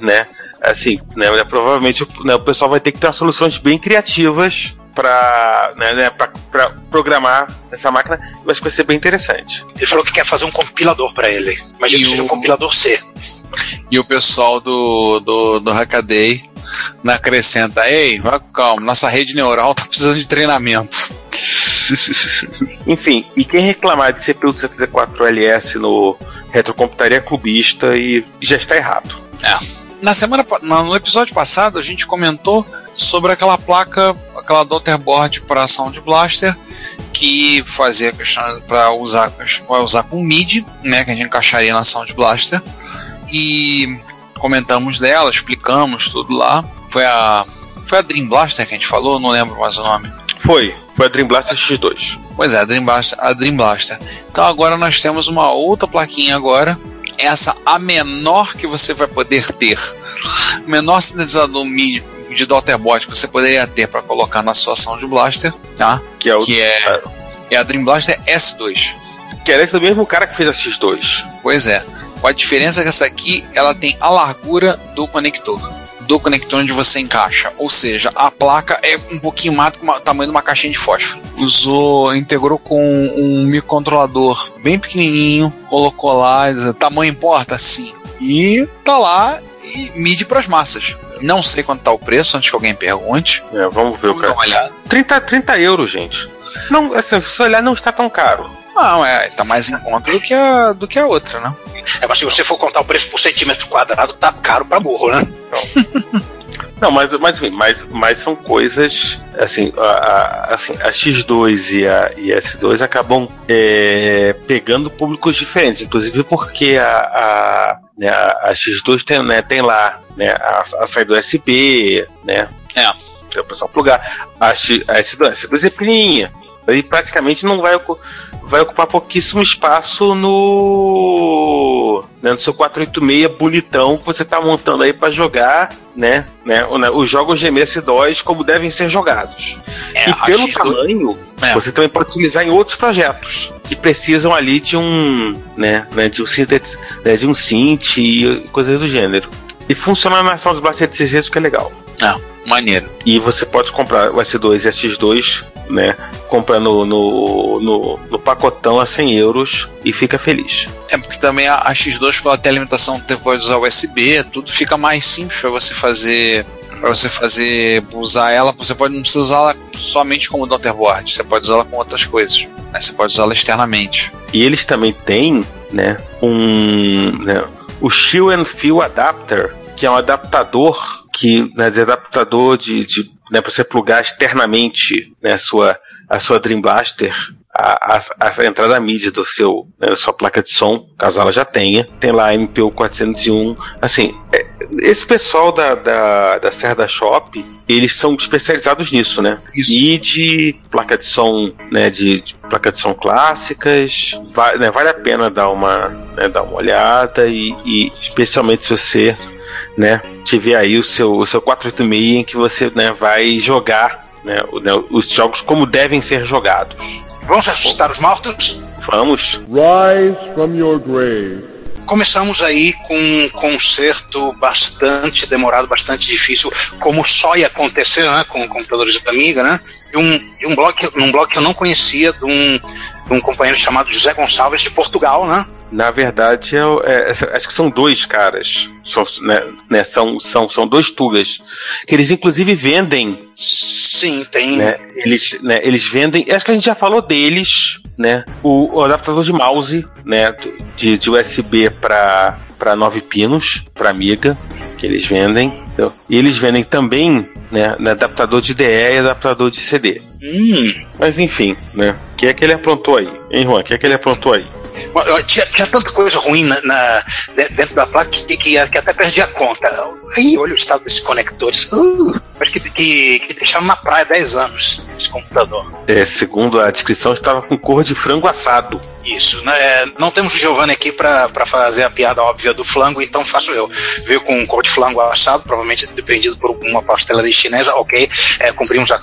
né? Assim, né, né, provavelmente né, o pessoal vai ter que ter soluções bem criativas para né, né, programar essa máquina. Eu acho que vai ser bem interessante. Ele falou que quer fazer um compilador para ele. Imagina E que seja um compilador C. E o pessoal do, do, do Hackaday na acrescenta, ei, vai com calma, nossa rede neural tá precisando de treinamento. Enfim, e quem reclamar de CPU 204LS no retrocomputaria é clubista e já está errado. Na semana, no episódio passado, a gente comentou sobre aquela placa, aquela Daughterboard para Sound Blaster, que fazia questão para usar, vai usar com MIDI, né, que a gente encaixaria na Sound Blaster. E comentamos dela, explicamos tudo lá. Foi a foi a Dream Blaster que a gente falou, não lembro mais o nome. Foi, foi a Dream Blaster X2. Pois é, a Dream Blaster, a Dream Blaster. Então agora nós temos uma outra plaquinha agora. Essa a menor que você vai poder ter. O menor sintetizador MIDI de Daughterboard que você poderia ter para colocar na sua ação de Blaster, tá? Que é, o, Que é, é a Dream Blaster S2. que era esse mesmo cara que fez a X2. Pois é. Com a diferença que essa aqui ela tem a largura do conector. Do conector onde você encaixa. Ou seja, a placa é um pouquinho mais do tamanho de uma caixinha de fósforo. Usou, integrou com um microcontrolador bem pequenininho, colocou lá, tamanho importa? Sim. E tá lá e mide para as massas. Não sei quanto tá o preço, antes que alguém pergunte. É, vamos ver o Vamos dar cara. uma olhada. 30, 30 euros, gente. Não, assim, se você olhar, não está tão caro. Não, é, tá mais em conta do que a, do que a outra, né? É, mas se você for contar o preço por centímetro quadrado, tá caro pra burro, né? Não, mas, mas, enfim, mas, mas são coisas. Assim, a, a, assim, a X2 e a, e a S2 acabam é, pegando públicos diferentes, inclusive porque a, a, né, a X2 tem, né, tem lá né, a, a saída USB, né? É. Para o pessoal plugar. A, X, a S2, a S2 é pequenininha. Aí praticamente não vai, vai ocupar pouquíssimo espaço no, né, no seu 486 bonitão que você está montando aí para jogar, né, né, os jogos de MS-DOS como devem ser jogados. É, e pelo X2 tamanho, É. você também pode utilizar em outros projetos que precisam ali de um, né, né de um synth, né, de um synth e coisas do gênero. E funciona na ação dos Blacete CG, que é legal. É, maneiro. E você pode comprar o S2 e X2, né? Comprando no, no, no pacotão a 100 euros e fica feliz. É porque também a, a X2 pela telelimitação você pode usar USB, tudo fica mais simples para você fazer para você fazer usar ela, você pode não precisa usá-la somente como daughterboard, você pode usá-la com outras coisas, né? Você pode usá-la externamente. E eles também têm, né, um, né, o Shield and Feel Adapter, que é um adaptador que, né, de adaptador de, de né, para você plugar externamente, né, a sua a sua Dream Blaster a, a, a entrada MIDI do seu, né, da sua placa de som, caso ela já tenha. Tem lá MPU 401. Assim, é, esse pessoal da, da, da Serra da Shop, eles são especializados nisso, né? Isso. MIDI, placa de som, né, de, de placa de som clássicas. Vai, né, vale a pena dar uma, né, dar uma olhada e, e especialmente se você né, tiver aí o seu, o seu 486 em que você né, vai jogar né, o- né, os jogos como devem ser jogados. Vamos ressuscitar os mortos? Vamos. Rise from your grave. Começamos aí com um concerto bastante demorado, bastante difícil, como só ia acontecer né, com computadores da Amiga, né? De um, de um que- num blog que eu não conhecia, de um, de um companheiro chamado José Gonçalves de Portugal, né? Na verdade, é, é, acho que são dois caras. São, né, né, são, são, são dois tugas. Que eles inclusive vendem. Sim, tem. Né, eles, né, eles vendem. Acho que a gente já falou deles. Né, o, o adaptador de mouse né, de, de USB para para nove pinos, para Amiga, que eles vendem. entendeu? E eles vendem também né, né, adaptador de DE e adaptador de CD. Hum. Mas enfim, né? O que é que ele aprontou aí? Hein, Juan? O que é que ele aprontou aí? Tinha, tinha tanta coisa ruim na, na- de- dentro da placa que, que, que até perdi a conta. Ih, olha o estado desses conectores. Uh, acho que, que, que deixaram na praia 10 anos esse computador. É, segundo a descrição, estava com cor de frango assado. Isso, né? É, não temos o Giovanni aqui pra fazer a piada óbvia do flango, então faço eu. Veio com um cor de flango assado, provavelmente dependido por uma pastelaria chinesa, ok. É, cumprimos a.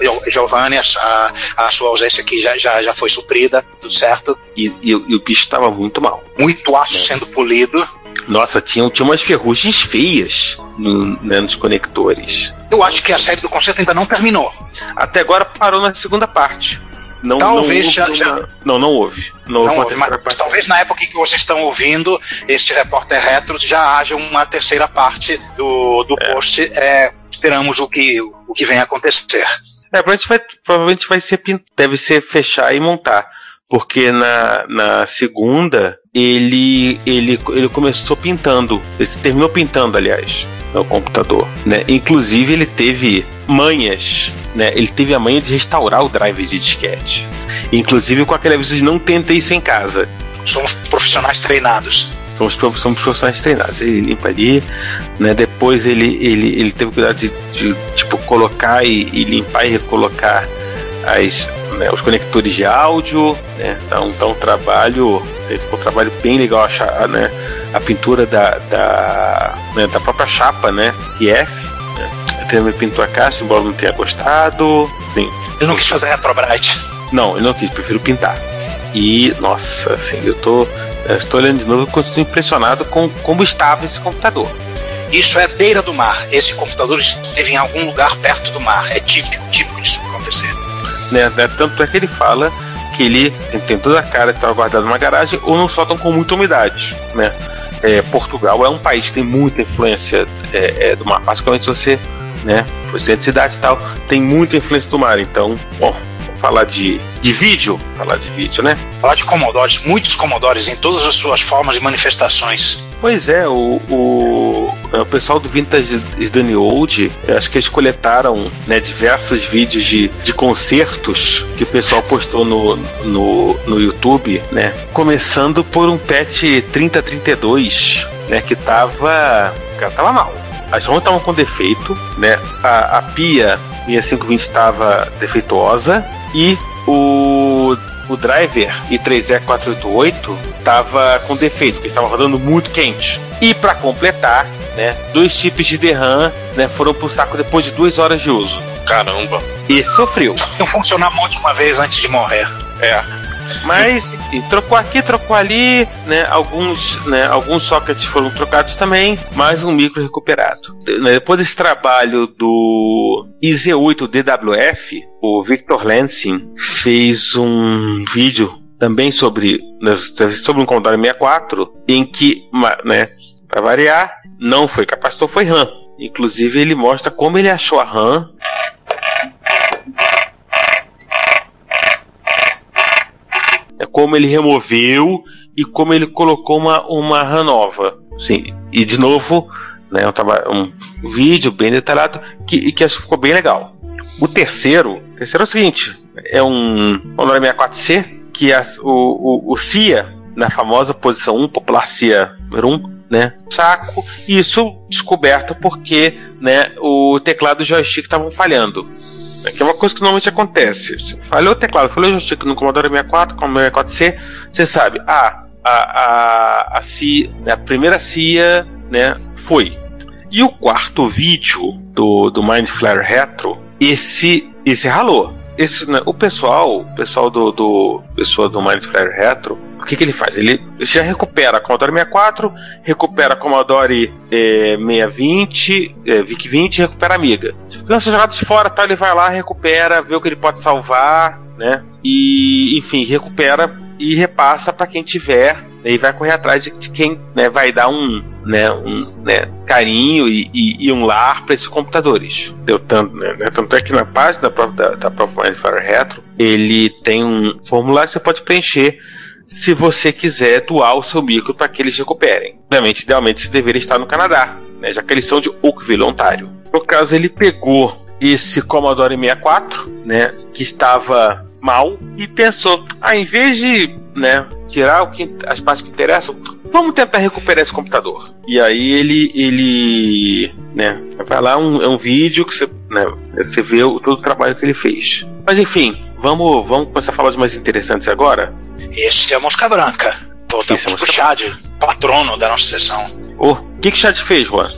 Eu- Giovanni, a, a sua ausência aqui já, já, já foi suprida, tudo certo. E, e- e o bicho estava muito mal. Muito aço sendo polido. Nossa, tinha, tinha umas ferrugens feias no- né, nos conectores. Eu acho que a série do concerto ainda não terminou. Até agora parou na segunda parte. Não, Talvez não, já- houve já- Não, não houve. Não, Não houve, mas, parte. talvez na época em que vocês estão ouvindo este repórter retro já haja uma terceira parte do, do post. É, esperamos o que, o que vem acontecer. É, provavelmente vai, provavelmente vai ser deve ser fechar e montar. Porque na, na segunda ele, ele, ele começou pintando. Ele terminou pintando, aliás, no computador. Né? Inclusive ele teve manhas. Né? Ele teve a manha de restaurar o drive de disquete. Inclusive com aquele aviso de não tenta isso em casa. Somos profissionais treinados. Somos, somos profissionais treinados. Ele limpa ali, né? Depois ele, ele, ele teve cuidado de, de, tipo, colocar e, e limpar e recolocar as, né, os conectores de áudio, né? Então, então um trabalho, ficou um trabalho bem legal achar, né? A pintura da, da, né, da própria chapa, né? IF, né? Ele pintou a caixa, embora não tenha gostado. Sim. Ele não quis fazer retrobrite. Não, eu não quis, prefiro pintar. E, nossa, assim, eu tô. Eu estou olhando de novo e continuo impressionado com como estava esse computador. Isso é beira do mar. Esse computador esteve em algum lugar perto do mar. É típico, típico disso acontecer. Né? né, Tanto é que ele fala que ele tem, toda a cara de estar guardado numa garagem ou não soltam com muita umidade. Né? É, Portugal é um país que tem muita influência é, é, do mar, basicamente você, né, ser de cidade e tal, tem muita influência do mar. Então, bom, falar de, de vídeo, falar de vídeo, né? Falar de Commodores, muitos Commodores em todas as suas formas e manifestações. Pois é, o, o, o pessoal do Vintage is Done Old, acho que eles coletaram né, diversos vídeos de, de concertos que o pessoal postou no, no, no YouTube, né? Começando por um patch 3032, né? Que tava. Cara, tava mal. As ROMs estavam com defeito, né? A, a pia 6520 estava defeituosa e o o driver i3E488 estava com defeito, porque estava rodando muito quente. E para completar, né, dois chips de DRAM né, foram pro saco depois de duas horas de uso. Caramba. E sofreu. Não funcionar uma última vez antes de morrer. É. Mas trocou aqui, trocou ali, né? Alguns, né, alguns sockets foram trocados também, mais um micro recuperado. Né, depois desse trabalho do IZ8 DWF, o Victor Lansing fez um vídeo também sobre, né, sobre um Commodore 64, em que, né, para variar, não foi capacitor, foi RAM. Inclusive ele mostra como ele achou a RAM é como ele removeu e como ele colocou uma, uma RAM nova. Sim, e de novo, né, um, um vídeo bem detalhado que, que acho que ficou bem legal. O terceiro, o terceiro é o seguinte: é um Commodore 64C que a, o, o, o CIA, na famosa posição 1, popular CIA número 1, né, saco, isso descoberto porque né, o teclado e o joystick estavam falhando. É que é uma coisa que normalmente acontece. Falhou o teclado, falhou o joystick no Commodore 64, Commodore 64C, você sabe, ah, a, a, a, CIA, a primeira CIA né, foi. E o quarto vídeo do, do Mind Flare Retro, esse, esse ralou. Esse, né, o pessoal, o pessoal do, do pessoal do Mind Flare Retro, que, que ele faz? Ele já recupera a Commodore 64, recupera a Commodore é, 620, é, VIC 20 e recupera a Amiga. Lança jogados fora, tá, ele vai lá, recupera, vê o que ele pode salvar, né? E, enfim, recupera e repassa para quem tiver e vai correr atrás de, quem né, vai dar um, né, um né, carinho e, e, e, um lar para esses computadores. Deu tanto, né, tanto é que na página da própria, da, própria Mindfire Retro ele tem um formulário que você pode preencher se você quiser doar o seu micro para que eles recuperem. Obviamente, idealmente, você deveria estar no Canadá, né, já que eles são de Oakville, Ontário. No caso, ele pegou esse Commodore 64, né, que estava mal e pensou, ah, em vez de, né, tirar o que, as partes que interessam, vamos tentar recuperar esse computador. E aí ele, ele, né, vai lá um, é um vídeo que você, né, você vê o, todo o trabalho que ele fez. Mas enfim, vamos, vamos começar a falar de mais interessantes agora. Esse é Mosca Branca. Voltamos é pro Chad, patrono da nossa sessão. O oh, que, que o Chad fez, Juan?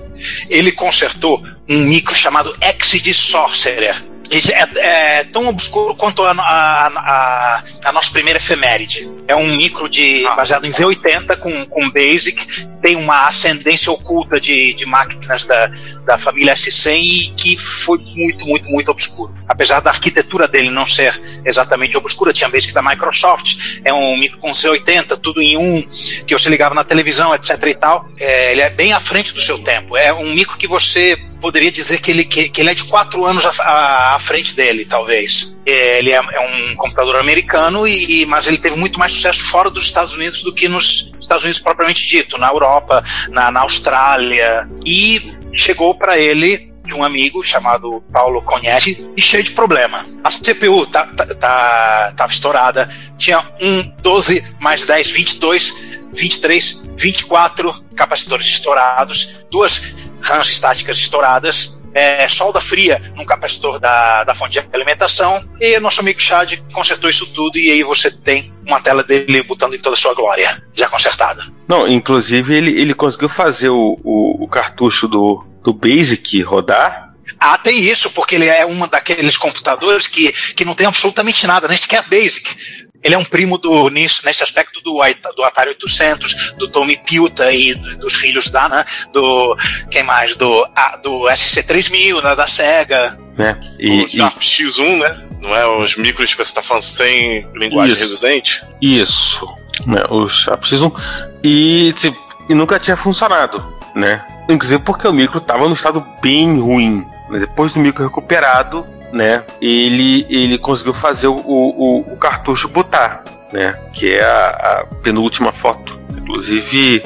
Ele consertou um micro chamado Exide Sorcerer é, é, tão obscuro quanto a, a, a, a, nossa primeira efeméride. É um micro de, ah. baseado em Z80 com, com Basic, tem uma ascendência oculta de, de máquinas da, da família S100 e que foi muito, muito, muito obscuro. Apesar da arquitetura dele não ser exatamente obscura, tinha Basic da Microsoft, é um micro com Z80, tudo em um, que você ligava na televisão, etc e tal. É, ele é bem à frente do seu tempo. É um micro que você poderia dizer que ele, que, que ele é de quatro anos à, à, frente dele, talvez. É, ele é, é, um computador americano, e, mas ele teve muito mais sucesso fora dos Estados Unidos do que nos Estados Unidos propriamente dito, na Europa, na, na Austrália. E chegou para ele de um amigo chamado Paulo Cognetti e cheio de problema. A CPU tá, tá, tá, tava estourada, tinha um 12 mais 10, 22, 23, 24 capacitores estourados, duas RAMs estáticas estouradas, é, solda fria num capacitor da, da fonte de alimentação e nosso amigo Chad consertou isso tudo e aí você tem uma tela dele botando em toda a sua glória, já consertada. Não, inclusive ele, ele conseguiu fazer o, o, o cartucho do, do Basic rodar ah, tem isso, porque ele é um daqueles computadores que, que não tem absolutamente nada, nem sequer Basic. Ele é um primo do nisso, nesse aspecto do, do Atari 800, do Tommy Piuta e dos filhos da, né, do quem mais, do, a, do SC3000, né, da Sega. Né? E, o Sharp e... X1, né? Não é os micros que você está falando sem linguagem isso. residente? Isso, né, o Sharp X1 e, tipo, e nunca tinha funcionado, né? Inclusive porque o micro estava no estado bem ruim. Né? Depois do micro recuperado, né, ele, ele conseguiu fazer o, o, o cartucho botar, né, que é a, a, penúltima foto. Inclusive,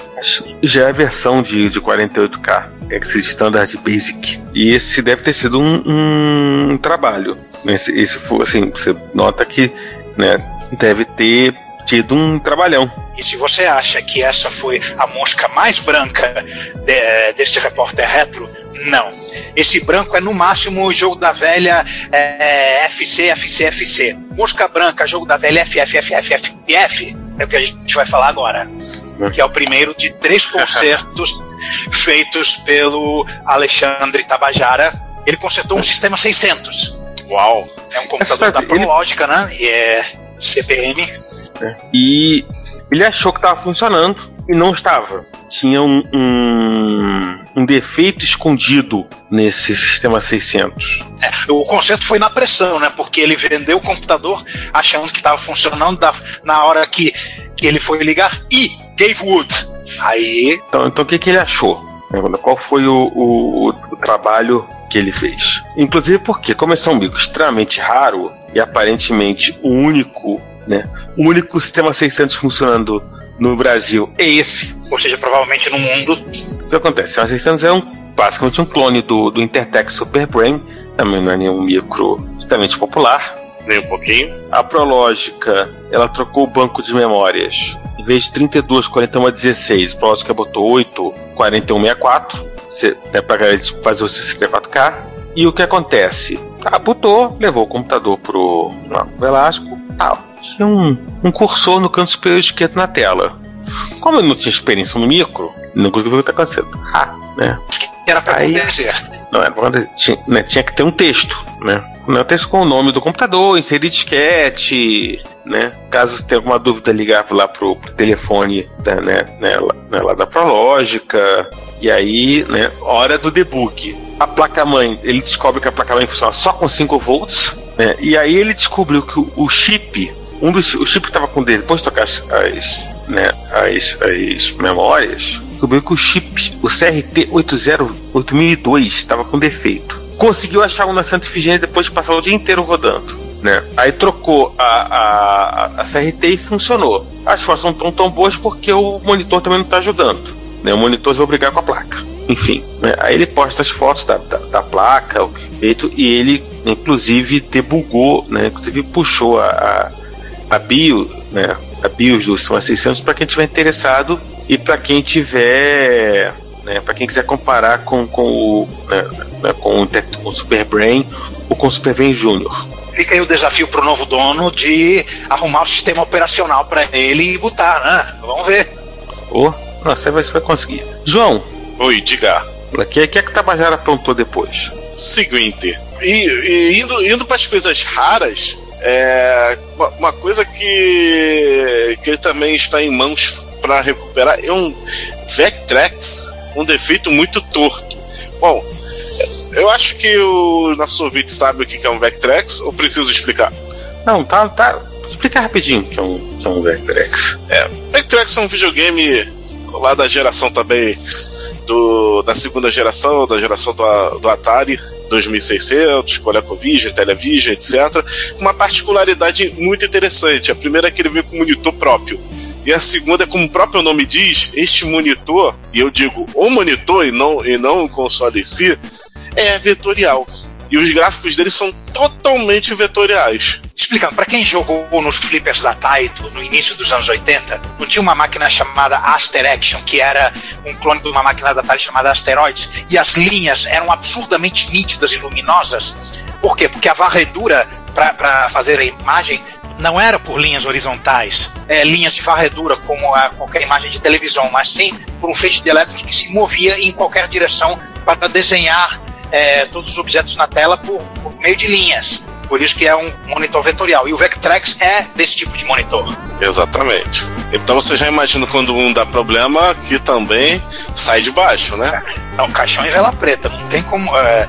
já é a versão de, de 48K, Exit Standard Basic. E esse deve ter sido um, um trabalho. Esse, esse foi, assim, você nota que né, deve ter tido um trabalhão. E se você acha que essa foi a mosca mais branca de, deste repórter retro, não. Esse branco é no máximo o jogo da velha é, FC, FC, FC. Mosca branca, jogo da velha FFFFF, é o que a gente vai falar agora. Que é o primeiro de três concertos feitos pelo Alexandre Tabajara. Ele consertou um sistema 600. Uau! É um computador da Prológica, né? E é CPM. É. E ele achou que estava funcionando e não estava. Tinha um, um, um defeito escondido nesse sistema 600. É, o conserto foi na pressão, né? Porque ele vendeu o computador achando que estava funcionando da, na hora que, que ele foi ligar e gave wood. Aí. Então, então o que, que ele achou? Qual foi o, o, o trabalho que ele fez? Inclusive porque, como esse é um bico extremamente raro e aparentemente o único né? O único sistema 600 funcionando no Brasil é esse. Ou seja, provavelmente no mundo. O que acontece? O sistema 600 é um, basicamente um clone do, do Intertech Superbrain, também não é nenhum micro extremamente popular. Nem um pouquinho. A Prológica, ela trocou o banco de memórias. Em vez de 32, 41 a 16, a Prológica botou 8, 41, 64. Até para fazer o 64K. E o que acontece? Ah, botou, levou o computador pro Velasco, tal um, um cursor no canto superior esquerdo na tela. Como eu não tinha experiência no micro, não conseguia ver o que está acontecendo. Ah, né? Era para acontecer. Não, era pra. Tinha, né, tinha que ter um texto, né? Um texto com o nome do computador, inserir disquete, né? Caso tenha alguma dúvida, ligar lá pro, pro telefone da, né, né, lá, né, lá da Prológica. E aí, né, hora do debug. A placa-mãe, ele descobre que a placa-mãe funciona só com 5 volts, né? E aí ele descobriu que o, o chip um dos o chip que estava com dele, depois de tocar as, as, né, as, as memórias, descobriu que o chip, o CRT 8002, estava com defeito. Conseguiu achar um na Santa Efigênia depois de passar o dia inteiro rodando. Né? Aí trocou a, a, a CRT e funcionou. As fotos não estão tão boas porque o monitor também não está ajudando. Né? O monitor vai brigar com a placa. Enfim, né? aí ele posta as fotos da, da, da placa, o feito, e ele, inclusive, debugou, né? inclusive puxou a, a a bio, né, a BIOS do Sistema 600 para quem tiver interessado e para quem tiver, né, para quem quiser comparar com, com o, né, né com o, com o Super Brain ou com o Super Brain Júnior. Fica aí o desafio para o novo dono de arrumar o sistema operacional para ele e botar, né? Vamos ver. Oh, nossa, você vai, conseguir. João. Oi, diga. O que é que a Tabajara aprontou depois? Seguinte, e, e indo, indo para as coisas raras, é, uma coisa que, que ele também está em mãos para recuperar é um Vectrex, um defeito muito torto. Bom, eu acho que o nosso ouvinte sabe o que é um Vectrex, ou preciso explicar? Não, tá, tá. Explica rapidinho o que é um, que é um Vectrex. É, Vectrex é um videogame lá da geração também do, da segunda geração, da geração do, do Atari 2600, ColecoVision, Television, etc. Uma particularidade muito interessante. A primeira é que ele veio com monitor próprio. E a segunda, como o próprio nome diz, este monitor, e eu digo o monitor e não, e não o console em si, é vetorial. E os gráficos dele são totalmente vetoriais. Explicando, para quem jogou nos flippers da Taito no início dos anos 80, não tinha uma máquina chamada Aster Action, que era um clone de uma máquina da Atari chamada Asteroids, e as linhas eram absurdamente nítidas e luminosas. Por quê? Porque a varredura para fazer a imagem não era por linhas horizontais, é, linhas de varredura como a, qualquer imagem de televisão, mas sim por um feixe de elétrons que se movia em qualquer direção para desenhar é, todos os objetos na tela por, por meio de linhas. Por isso que é um monitor vetorial. E o Vectrex é desse tipo de monitor. Exatamente. Então você já imagina quando um dá problema que também sai de baixo, né? É um caixão em vela preta. Não tem como. É,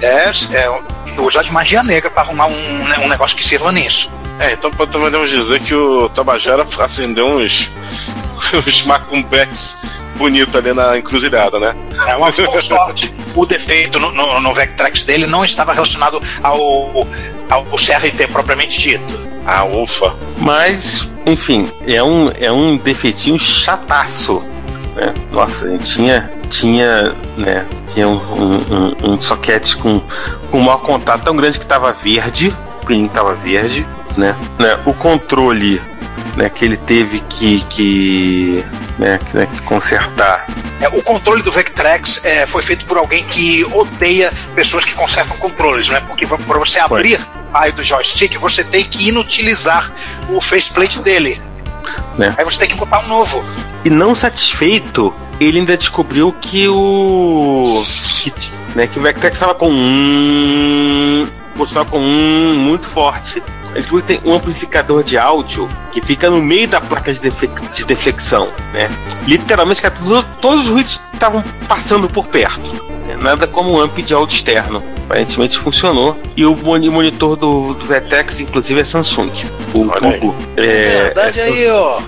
é, é usar de magia negra para arrumar um, né, um negócio que sirva nisso. É, então podemos dizer que o Tabajara acendeu uns, uns macumbex bonito ali na encruzilhada, né? É uma sorte. o defeito no, no, no Vectrex dele não estava relacionado ao, ao CRT propriamente dito. Ah, ufa. Mas, enfim, é um, é um defeitinho chataço. Né? Nossa, a gente tinha, tinha, né, tinha um, um, um, soquete com, com um mau contato tão grande que estava verde, o pininho estava verde, né? né? O controle né, que ele teve que, que, né, que, né, que consertar. É, o controle do Vectrex é, foi feito por alguém que odeia pessoas que consertam controles, né? Porque para você abrir o raio do joystick, você tem que inutilizar o faceplate dele. Né? Aí você tem que botar um novo. E não satisfeito, ele ainda descobriu que o. que, né, que o Vectrex estava com um. Estava com um muito forte eles tem um amplificador de áudio que fica no meio da placa de, de deflexão, né? Literalmente, cara, todos os ruídos estavam passando por perto. Né? Nada como um amp de áudio externo. Aparentemente funcionou. E o monitor do, do VTX, inclusive, é Samsung. O tubo. É, verdade é, aí, ó.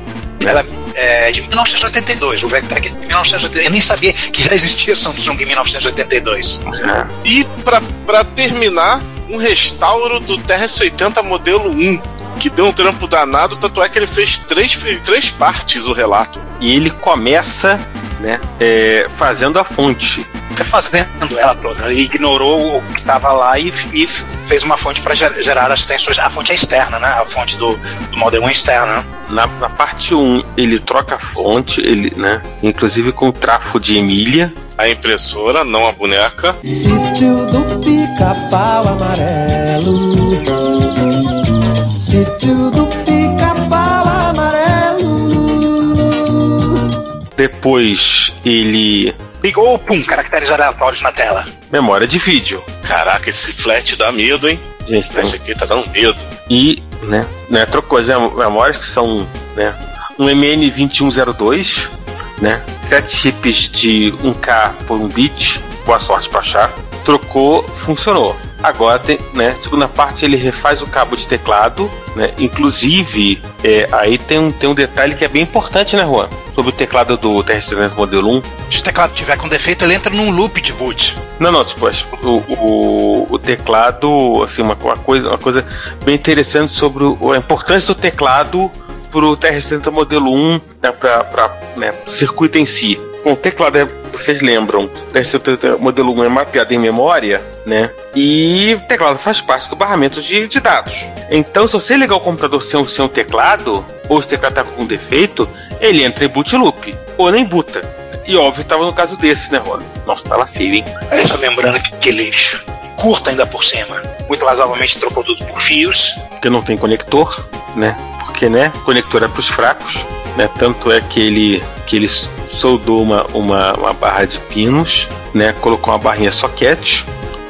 Ela é de 1982, o VECTEC é de 1982. Eu nem sabia que já existia Samsung em 1982. É. E para terminar, um restauro do TRS-80 modelo 1, que deu um trampo danado, tanto é que ele fez três, três partes o relato. E ele começa né, é, fazendo a fonte. É fazendo ela toda. Ele ignorou o que estava lá e, e, fez uma fonte para gerar as tensões. A fonte é externa, né? A fonte do, do Model 1 é externa. Na, na parte 1, ele troca a fonte, ele, né? Inclusive com o trafo de Emília. A impressora, não a boneca. Sítio do pica-pau amarelo. Sítio do pica-pau amarelo. Depois ele. Ligou, pum, caracteres aleatórios na tela. Memória de vídeo. Caraca, esse flat dá medo, hein? Gente, tem... esse aqui tá dando medo. E, né, né trocou as memórias que são, né, um MN2102, né, sete chips de 1K por um bit, boa sorte pra achar trocou, funcionou. Agora tem, né, segunda parte ele refaz o cabo de teclado, né? Inclusive, é, aí tem um, tem um detalhe que é bem importante, né, Juan? Sobre o teclado do TR-300 Modelo 1. Se o teclado tiver com defeito, ele entra num loop de boot. Não, não, tipo, o, o, o teclado, assim, uma, uma, coisa, uma coisa bem interessante sobre o, a importância do teclado para o TR-70 Modelo 1, né, para né, o circuito em si com o teclado, é, vocês lembram, o modelo 1 é mapeado em memória, né? E o teclado faz parte do barramento de, de dados. Então, se você ligar o computador sem, sem o teclado, ou se o teclado está com defeito, ele entra em boot loop, ou nem buta. E óbvio, estava no caso desse, né, Rony? Nossa, tava feio, hein? É, só lembrando que, que lixo. Curta ainda por cima. Muito razoavelmente trocou tudo por fios. Porque não tem conector, né? Porque, né? Conector é pros fracos, né? Tanto é que ele, que ele soldou uma, uma, uma barra de pinos, né? Colocou uma barrinha soquete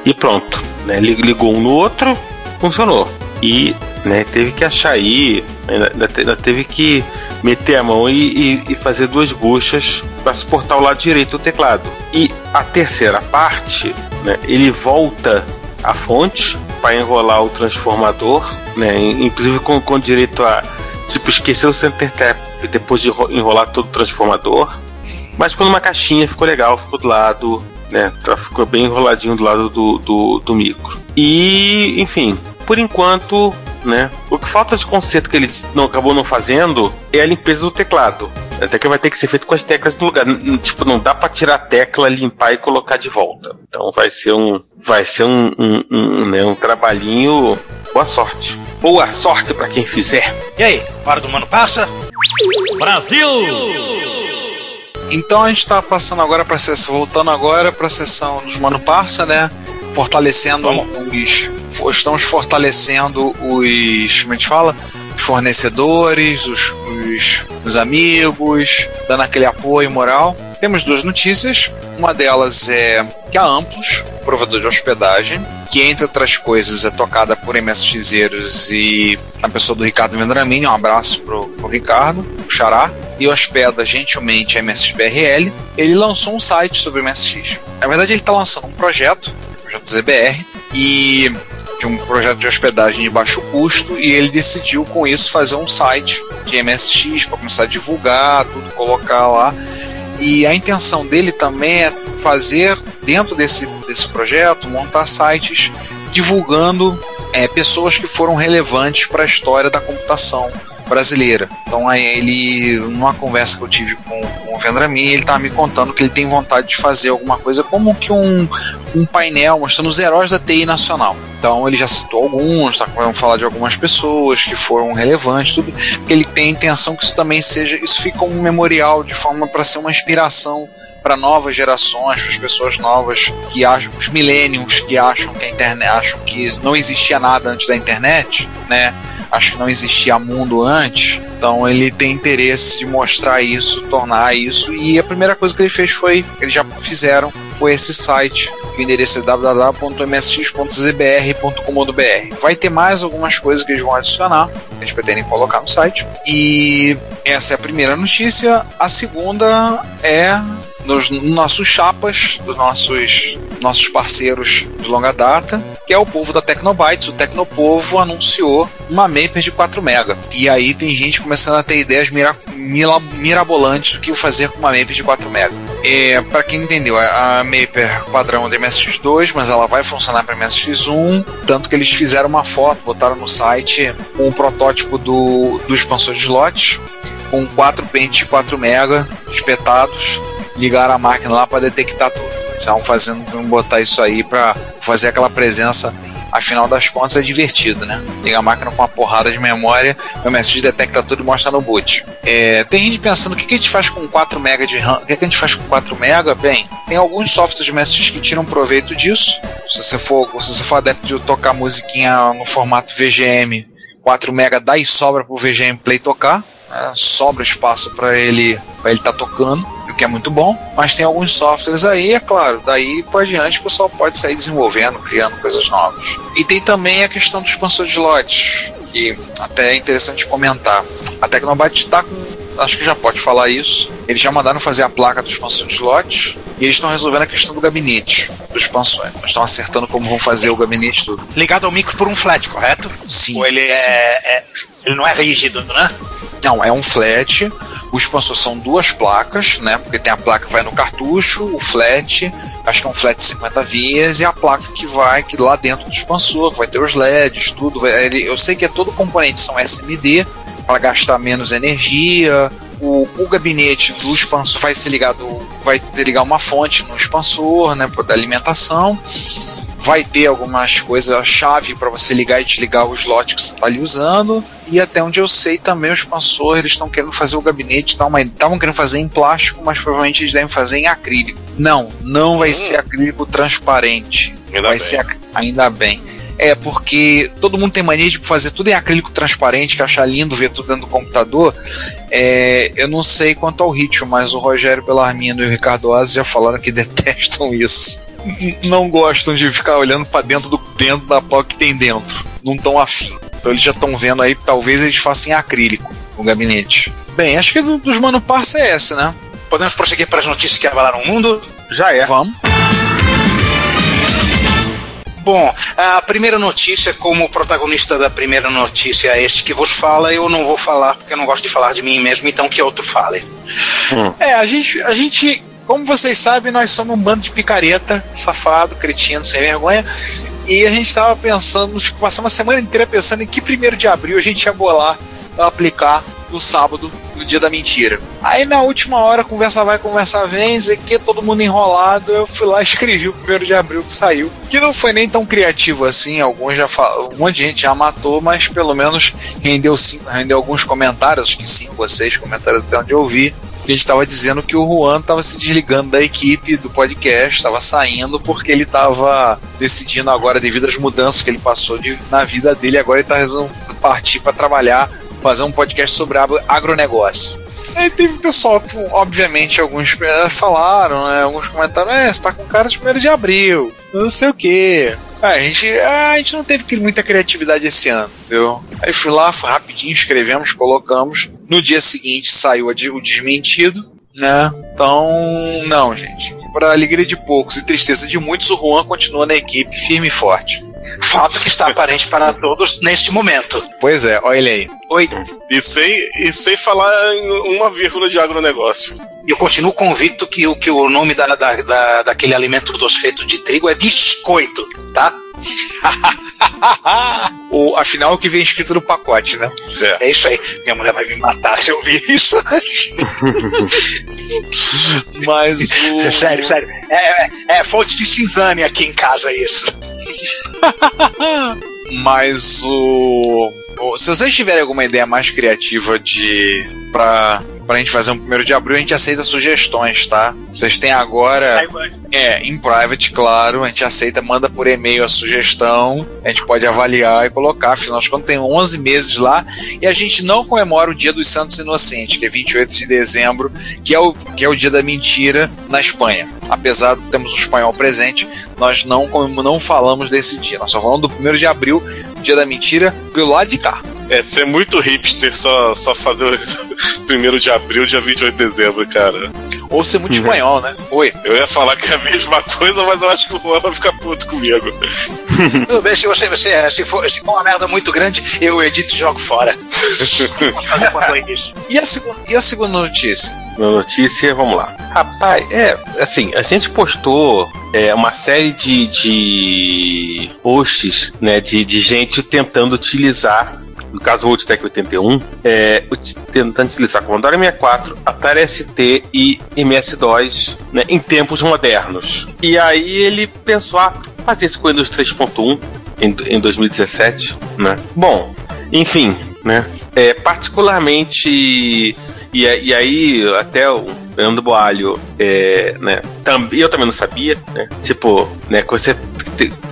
e pronto. Né? Ligou um no outro, funcionou. E né, teve que achar aí, ainda, ainda teve que meter a mão e, e, e fazer duas buchas para suportar o lado direito do teclado. E a terceira parte, né, ele volta à fonte para enrolar o transformador, né, inclusive com, com direito a tipo esquecer o center tap depois de enrolar todo o transformador mas ficou numa caixinha, ficou legal, ficou do lado, né? Tá, ficou bem enroladinho do lado do, do, do micro. E, enfim, por enquanto, né? O que falta de conserto que ele não acabou não fazendo é a limpeza do teclado. Até que vai ter que ser feito com as teclas no lugar. Tipo, não dá para tirar a tecla, limpar e colocar de volta. Então vai ser um. Vai ser um, um, um, né, um trabalhinho. Boa sorte. Boa sorte para quem fizer. E aí, hora do mano passa? Brasil! Então a gente está passando agora para voltando agora para a sessão dos Mano Parça, né? Fortalecendo os. Estamos fortalecendo os. Como a gente fala? Os fornecedores, os, os, os amigos, dando aquele apoio moral. Temos duas notícias. Uma delas é que a Amplos, provedor de hospedagem, que entre outras coisas é tocada por MSXeiros e a pessoa do Ricardo Vendramini, um abraço pro, pro Ricardo, o Xará, e hospeda gentilmente a MSXBRL, ele lançou um site sobre o MSX. Na verdade, ele está lançando um projeto, o projeto ZBR, e de um projeto de hospedagem de baixo custo, e ele decidiu com isso fazer um site de MSX para começar a divulgar, tudo, colocar lá. E a intenção dele também é fazer, dentro desse, desse projeto, montar sites divulgando é, pessoas que foram relevantes para a história da computação brasileira. Então aí ele, numa conversa que eu tive com, com o Vendramin, ele estava me contando que ele tem vontade de fazer alguma coisa como que um, um painel mostrando os heróis da TI nacional. Então ele já citou alguns, tá, vamos falar de algumas pessoas que foram relevantes, tudo. Ele tem a intenção que isso também seja, isso fica um memorial de forma para ser uma inspiração para novas gerações, para as pessoas novas que acham, os millennials que acham que a internet, acham que não existia nada antes da internet, né? Acho que não existia mundo antes, então ele tem interesse de mostrar isso, tornar isso, e a primeira coisa que ele fez foi, eles já fizeram, foi esse site o endereço é www.msx.zbr.com.br. Vai ter mais algumas coisas que eles vão adicionar, que eles pretendem colocar no site. E essa é a primeira notícia. A segunda é nos nossos chapas, dos nossos, nossos parceiros de longa data, que é o povo da Tecnobytes. O Tecnopovo anunciou uma Maper de 4 MB. E aí tem gente começando a ter ideias mira, mira, mirabolantes do que fazer com uma Maper de 4 MB. É, para quem entendeu, a Maper padrão de MSX2, mas ela vai funcionar para MSX1, tanto que eles fizeram uma foto, botaram no site um protótipo do, do expansor de slots com quatro pentes de 4 MB espetados ligaram a máquina lá para detectar tudo. Estavam fazendo, vamos botar isso aí para fazer aquela presença. Afinal das contas é divertido, né? Liga a máquina com uma porrada de memória, o MSX detecta tudo e mostra no boot. É, tem gente pensando o que, que a gente faz com 4 MB de RAM? O que, que a gente faz com 4 MB? Bem, tem alguns softwares de MSX que tiram proveito disso. Se você for, se você for adepto de tocar musiquinha no formato VGM, 4 MB dá e sobra pro VGM Play tocar. Né? Sobra espaço para ele para ele estar tá tocando que é muito bom, mas tem alguns softwares aí, é claro, daí por diante o pessoal pode sair desenvolvendo, criando coisas novas. E tem também a questão do expansor de lotes, que até é interessante comentar. A Tecnobyte está com acho que já pode falar isso. Eles já mandaram fazer a placa do expansor de slot e eles estão resolvendo a questão do gabinete do expansor. Eles estão acertando como vão fazer o gabinete tudo. Ligado ao micro por um flat, correto? Sim. Ou ele sim. é, é, ele não é rígido, né? Não, é um flat. O expansor são duas placas, né? Porque tem a placa que vai no cartucho, o flat, acho que é um flat de 50 vias, e a placa que vai que lá dentro do expansor, vai ter os LEDs, tudo. Vai, ele, eu sei que é todo componente são SMD para gastar menos energia. O, o, gabinete do expansor vai ser ligado, vai ter ligar uma fonte no expansor, né, da alimentação vai ter algumas coisas, a chave para você ligar e desligar o slot que você está ali usando. E até onde eu sei também o expansor, eles estão querendo fazer o gabinete, estavam querendo fazer em plástico, mas provavelmente eles devem fazer em acrílico. Não, não vai hum. ser acrílico transparente. Ainda vai bem. ser ainda bem. É, porque todo mundo tem mania de fazer tudo em acrílico transparente, que achar lindo ver tudo dentro do computador. É, eu não sei quanto ao ritmo, mas o Rogério Bellarmino e o Ricardo Oz já falaram que detestam isso não gostam de ficar olhando para dentro do dentro da pau que tem dentro. Não estão afim. Então eles já estão vendo aí, talvez eles façam em acrílico no gabinete. Bem, acho que do, dos Mano Parça é essa, né? Podemos prosseguir para as notícias que abalaram o mundo? Já é. Vamos. Bom, a primeira notícia, como protagonista da primeira notícia é este que vos fala, eu não vou falar porque eu não gosto de falar de mim mesmo, então que outro fale. Hum. É, a gente, a gente como vocês sabem, nós somos um bando de picareta, safado, cretino, sem vergonha. E a gente estava pensando, passamos a semana inteira pensando em que primeiro de abril a gente ia bolar aplicar no sábado, no dia da mentira. Aí na última hora, conversa vai, conversa vem, dizer que todo mundo enrolado, eu fui lá e escrevi o primeiro de abril que saiu. Que não foi nem tão criativo assim, alguns já um monte de gente já matou, mas pelo menos rendeu, cinco, rendeu alguns comentários, acho que cinco ou seis comentários até onde eu vi a gente estava dizendo que o Juan estava se desligando da equipe do podcast, estava saindo porque ele estava decidindo agora, devido às mudanças que ele passou de, na vida dele, agora ele está resolvendo partir para trabalhar, fazer um podcast sobre agronegócio. Aí teve pessoal que, obviamente, alguns falaram, né, alguns comentaram, é, você tá com cara de primeiro de abril, não sei o quê. a, gente, a gente não teve muita criatividade esse ano, entendeu? Aí fui lá, fui rapidinho, escrevemos, colocamos. No dia seguinte saiu o desmentido, né? Então, não, gente. Para alegria de poucos e tristeza de muitos, o Juan continua na equipe firme e forte. Fato que está aparente para todos neste momento. Pois é, olha ele aí. Oi. E sem, e sem falar em uma vírgula de agronegócio. E eu continuo convicto que, o- que o nome da, da, da- daquele alimento doce feito de trigo é biscoito, tá? O, afinal, o que vem escrito no pacote, né? É isso aí. Minha mulher vai me matar se eu ouvir isso. Mas o. sério, sério. É, é, é fonte de cinzane aqui em casa isso. Mas o, Se vocês tiverem alguma ideia mais criativa de. pra, pra gente fazer um primeiro de abril, a gente aceita sugestões, tá? Vocês têm agora. É, em private, claro, a gente aceita, manda por e-mail a sugestão, a gente pode avaliar e colocar, afinal de contas tem 11 meses lá, e a gente não comemora o Dia dos Santos Inocentes, que é 28 de dezembro, que é o, que é o dia da mentira na Espanha. Apesar de termos um espanhol presente, nós não, não falamos desse dia, nós só falamos do 1 de abril, dia da mentira, pelo lado de cá. É ser muito hipster só, só fazer o primeiro de abril, dia 28 de dezembro, cara. Ou ser muito espanhol, né? Oi. Eu ia falar que é a mesma coisa, mas eu acho que o Juan vai ficar puto comigo. Tudo bem, se você, você se, for, se for uma merda muito grande, eu edito e jogo fora. Fazer quanto a isso. E a, segunda, e a segunda notícia? Na notícia, vamos lá. Rapaz, é, assim, a gente postou é, uma série de, de posts, né, de, de gente tentando utilizar, no caso o Oldtech 81, é, tentando utilizar Commodore 64, Atari ST e MS-DOS né, em tempos modernos. E aí ele pensou, ah, fazer isso com o Windows 3.1 em, em 2017, né? Bom, enfim, né? É, particularmente e, e aí até o Fernando Boalho, é, né? Tam, eu também não sabia, né? Tipo, né? Que você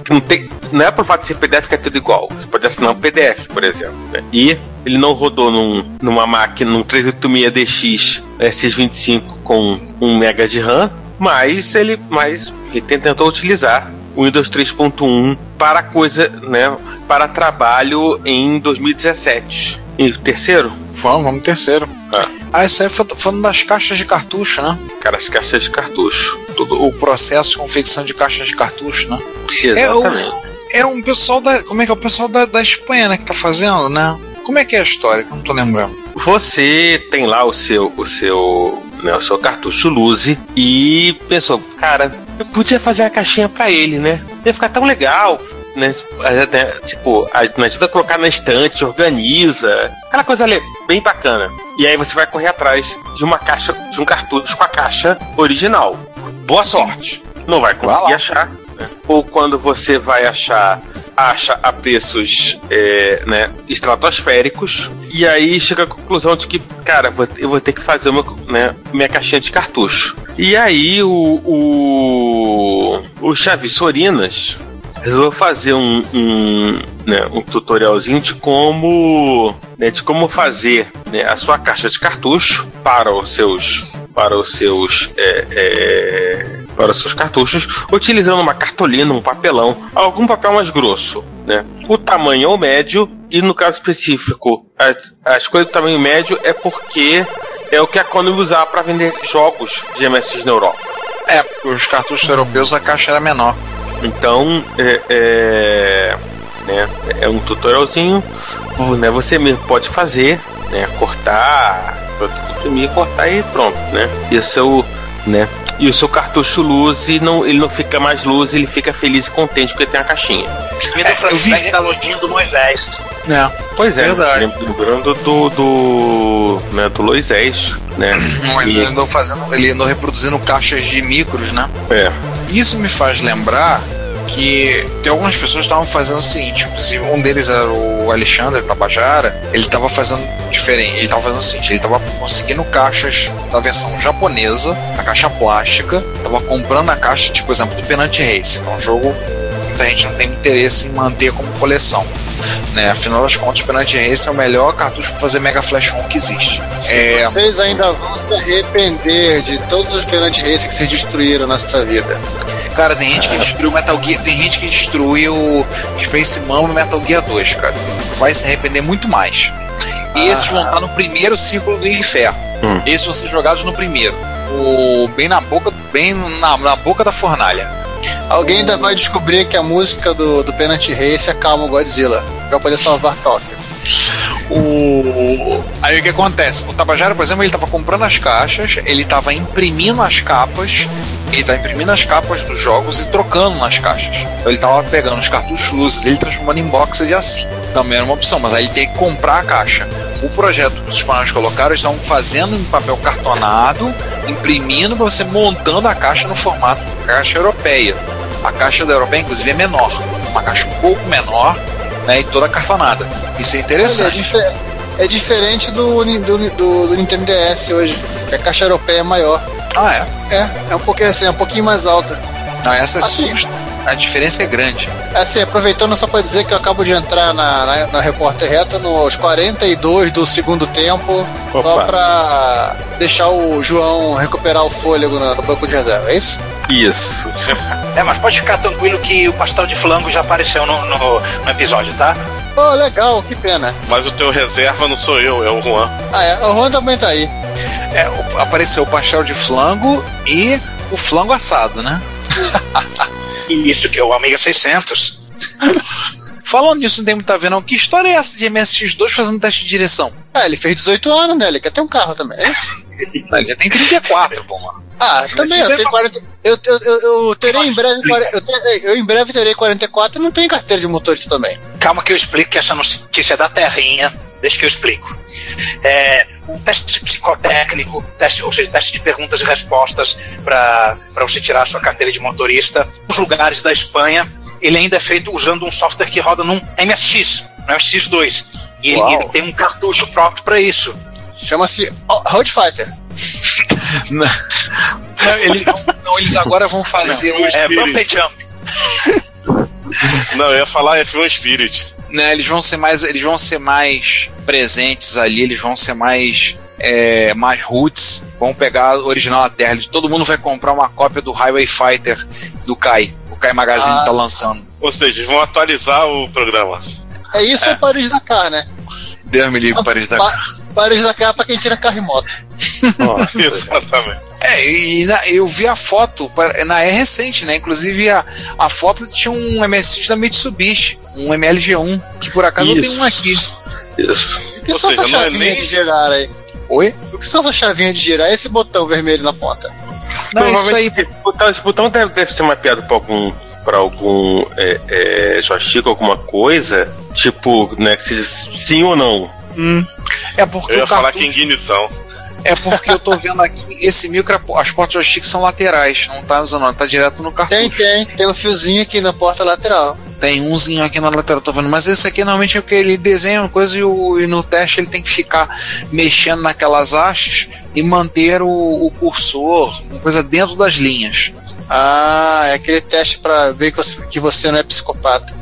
não tem, não é por fato de ser PDF que é tudo igual. Você pode assinar um PDF, por exemplo. né? E ele não rodou num, numa máquina, num 386DX S25 com 1 MB de RAM, mas ele, mas ele tentou utilizar Windows 3.1 para coisa, né, para trabalho em 2017. E o terceiro? Vamos, vamos terceiro. Tá. Ah, isso aí foi falando das caixas de cartucho, né? Cara, as caixas de cartucho. Tudo. O processo de confecção de caixas de cartucho, né? Exatamente. É um pessoal da. Como é que é? O pessoal da, da Espanha, né, que tá fazendo, né? Como é que é a história? Que eu não tô lembrando. Você tem lá o seu, o seu, né, o seu cartucho Luzi e pensou, cara, eu podia fazer a caixinha pra ele, né? Ia ficar tão legal, né? É, né, Tipo, ajuda a colocar na estante, organiza, aquela coisa ali, bem bacana. E aí você vai correr atrás de uma caixa, de um cartucho com a caixa original. Boa sorte. Não vai conseguir achar. né? Ou quando você vai achar, acha a preços é, né, estratosféricos. E aí chega à conclusão de que, cara, eu vou ter que fazer uma, né, minha caixinha de cartucho. E aí o, o, o Chaves Sorinas resolveu fazer um, um, né, um tutorialzinho de como né, de como fazer né, a sua caixa de cartucho para os seus para os seus é, é, para seus cartuchos utilizando uma cartolina, um papelão, algum papel mais grosso, né? O tamanho ou médio e no caso específico a, a escolha do tamanho médio é porque é o que a Konami usava para vender jogos de MSX na Europa. É, porque os cartuchos europeus a caixa era menor. Então, é, é, né, é um tutorialzinho, né, você mesmo pode fazer, né, cortar, imprimir, cortar e pronto, né? E o seu, né, e o seu cartucho luz e não, ele não fica mais luz, ele fica feliz e contente porque tem a caixinha. Me deu flashback da lojinha do Moisés. É. Pois é, Verdade. lembrando do, do, né, do Loisés, né? E- ele andou fazendo. Ele andou reproduzindo caixas de micros, né? É. Isso me faz lembrar que tem algumas pessoas estavam fazendo o seguinte, inclusive um deles era o Alexandre Tabajara, ele estava fazendo diferente, ele estava fazendo o seguinte, ele estava conseguindo caixas da versão japonesa, a caixa plástica, estava comprando a caixa, tipo, por exemplo, do Penalty Race, que é um jogo que muita gente não tem interesse em manter como coleção. Né? Afinal das contas, o Penalty Race é o melhor cartucho para fazer Mega Flash ROM que existe. É, Vocês ainda vão se arrepender de todos os Penalty Race que vocês destruíram nessa vida. Cara, tem gente que destruiu Metal Gear, tem gente que destruiu Space Mamba e Metal Gear 2, cara. Vai se arrepender muito mais. E esses vão estar no primeiro ciclo do inferno. Hum. Esses vão ser jogados no primeiro. O, bem na boca, bem na, na boca da fornalha. Alguém ainda vai descobrir que a música do, do Penalty Race acalma o Godzilla. Vai poder salvar Tóquio. O... Aí o que acontece? O Tabajara, por exemplo, ele estava comprando as caixas, ele estava imprimindo as capas, ele estava imprimindo as capas dos jogos e trocando nas caixas. Ele estava pegando os cartuchos luzes dele e transformando em boxer de assim. Também era uma opção, mas aí ele tem que comprar a caixa. O projeto que os espanhóis colocaram, eles estavam fazendo em papel cartonado, imprimindo para você montando a caixa no formato caixa europeia. A caixa da europeia, inclusive, é menor. Uma caixa um pouco menor, né, e toda cartonada. Isso é é, interessante. dife- é diferente do, do, do, do Nintendo DS hoje, que a caixa europeia é maior. Ah, é? É, é um pouquinho assim, é um pouquinho mais alta. Não, essa é Assim. susto. A diferença é grande. Assim, aproveitando só pra dizer que eu acabo de entrar na, na, na Repórter Reta nos 42 do segundo tempo, só Opa. pra deixar o João recuperar o fôlego no, no banco de reserva, é isso? Isso. É, mas pode ficar tranquilo que o pastel de flango já apareceu no, no, no episódio, tá? Oh, legal, que pena. Mas o teu reserva não sou eu, é o Juan. Ah, é, o Juan também tá aí. É, o- apareceu o pastel de flango e o flango assado, né? Isso que é o Amiga 600. Falando nisso, não tem muito a ver, não. Que história é essa de MSX2 fazendo teste de direção? Ah, ele fez 18 anos, né? Ele quer ter um carro também, é isso? Não, ele já tem 34, pô, mano. Ah, também, eu tenho 40. Eu, eu, eu, eu terei em breve. 40 Eu, eu em breve terei 44 e não tenho carteira de motorista também. Calma que eu explico que essa notícia é da terrinha. Deixa que eu explico. É, um teste psicotécnico, teste, ou seja, teste de perguntas e respostas para você tirar a sua carteira de motorista. Nos lugares da Espanha, ele ainda é feito usando um software que roda num MSX, no MSX2. E ele, ele tem um cartucho próprio para isso. Chama-se Road Fighter. Não, ele- não, eles agora vão fazer um. É Bump Jump. Não, eu ia falar F1 Spirit. Né, eles vão ser mais eles vão ser mais presentes ali eles vão ser mais é, mais roots vão pegar o original da Terra todo mundo vai comprar uma cópia do Highway Fighter do Kai o Kai Magazine Ah. tá lançando Ou seja, eles vão atualizar o programa. É isso ou Paris Dakar, né? Deus me livre Paris da Pa Paris Dakar é pra quem tira carro e moto. Exatamente. é, e na- eu vi a foto na é recente né inclusive a, a foto tinha um MSX da Mitsubishi um MLG1 que por acaso eu Isso. tenho um aqui Isso. O que Ou são seja, essas não é chavinhas nem- de girar aí? oi O que são essas chavinhas de girar? Esse botão vermelho na ponta. não isso aí Esse botão, esse botão deve, deve ser mapeado pra algum, pra algum é, é, joystick, alguma coisa, tipo, né, que seja sim ou não. é porque Eu ia o falar que ignição. É porque eu tô vendo aqui, esse micro, as portas joystick são laterais, não tá usando, não, tá direto no cartucho. Tem, tem. Tem um fiozinho aqui na porta lateral. Tem umzinho aqui na lateral, tô vendo, mas esse aqui normalmente é porque ele desenha uma coisa e, o- e no teste ele tem que ficar mexendo naquelas hastes e manter o, o cursor, uma coisa dentro das linhas. Ah, é aquele teste pra ver que você, que você não é psicopata.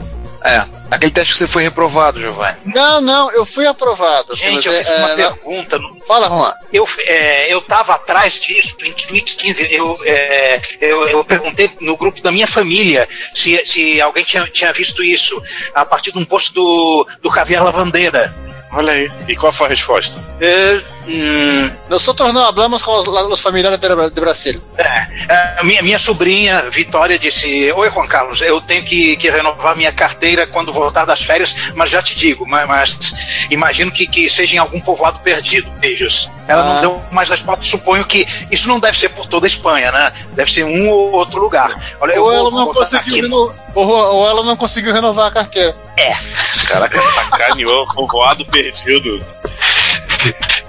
É, aquele teste que você foi reprovado, Giovanni. Não, não, eu fui aprovado. assim, Gente, eu é- fiz uma é, não- pergunta. no- Fala, Juan. Eu, é, eu tava atrás disso em 2015. Eu, é, eu, eu perguntei no grupo da minha família se, se alguém tinha, tinha visto isso a partir de um post do, do Javier Lavandeira. Olha aí. E qual foi a resposta? É, hum, Nosotros não hablamos com os, familiares de, Bra- de Brasil. é, a minha, minha sobrinha Vitória disse: Oi, Juan Carlos, eu tenho que, que renovar minha carteira quando voltar das férias, mas já te digo, mas, mas imagino que, que seja em algum povoado perdido. Beijos. Ela Ah. não deu mais resposta, suponho que isso não deve ser por toda a Espanha, né? Deve ser um ou outro lugar. Olha, eu Ou vou- ela, não conseguiu ou, ou ela não conseguiu renovar a carteira. Caraca, sacaneou. Povoado perdido.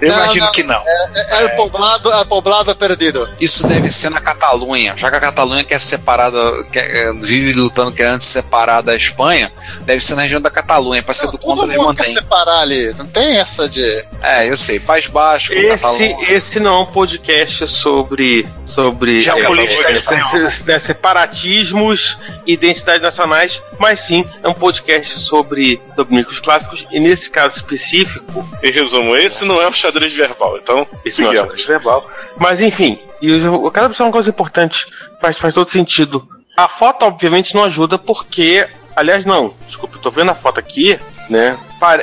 Eu Não, imagino não. que não. É, é, o poblado, é o poblado perdido. Isso deve ser na Catalunha, já que a Catalunha quer separada, quer, é, vive lutando querendo se separar da Espanha, deve ser na região da Catalunha, para ser do contra eles mundo quer mantêm. separar ali. Não tem essa de. É, eu sei, País Baixo, Esse, Catalunha. esse não é um podcast sobre. sobre Geopolítica é, né, separatismos identidades nacionais, mas sim é um podcast sobre domínios clássicos, e nesse caso específico, Em resumo, esse não é o xadrez verbal. Então, Esse não é sigamos. xadrez verbal. Mas enfim, e eu, quero observar uma coisa importante, faz, faz todo sentido. A foto, obviamente, não ajuda porque. Aliás, não, desculpa, eu tô vendo a foto aqui, né?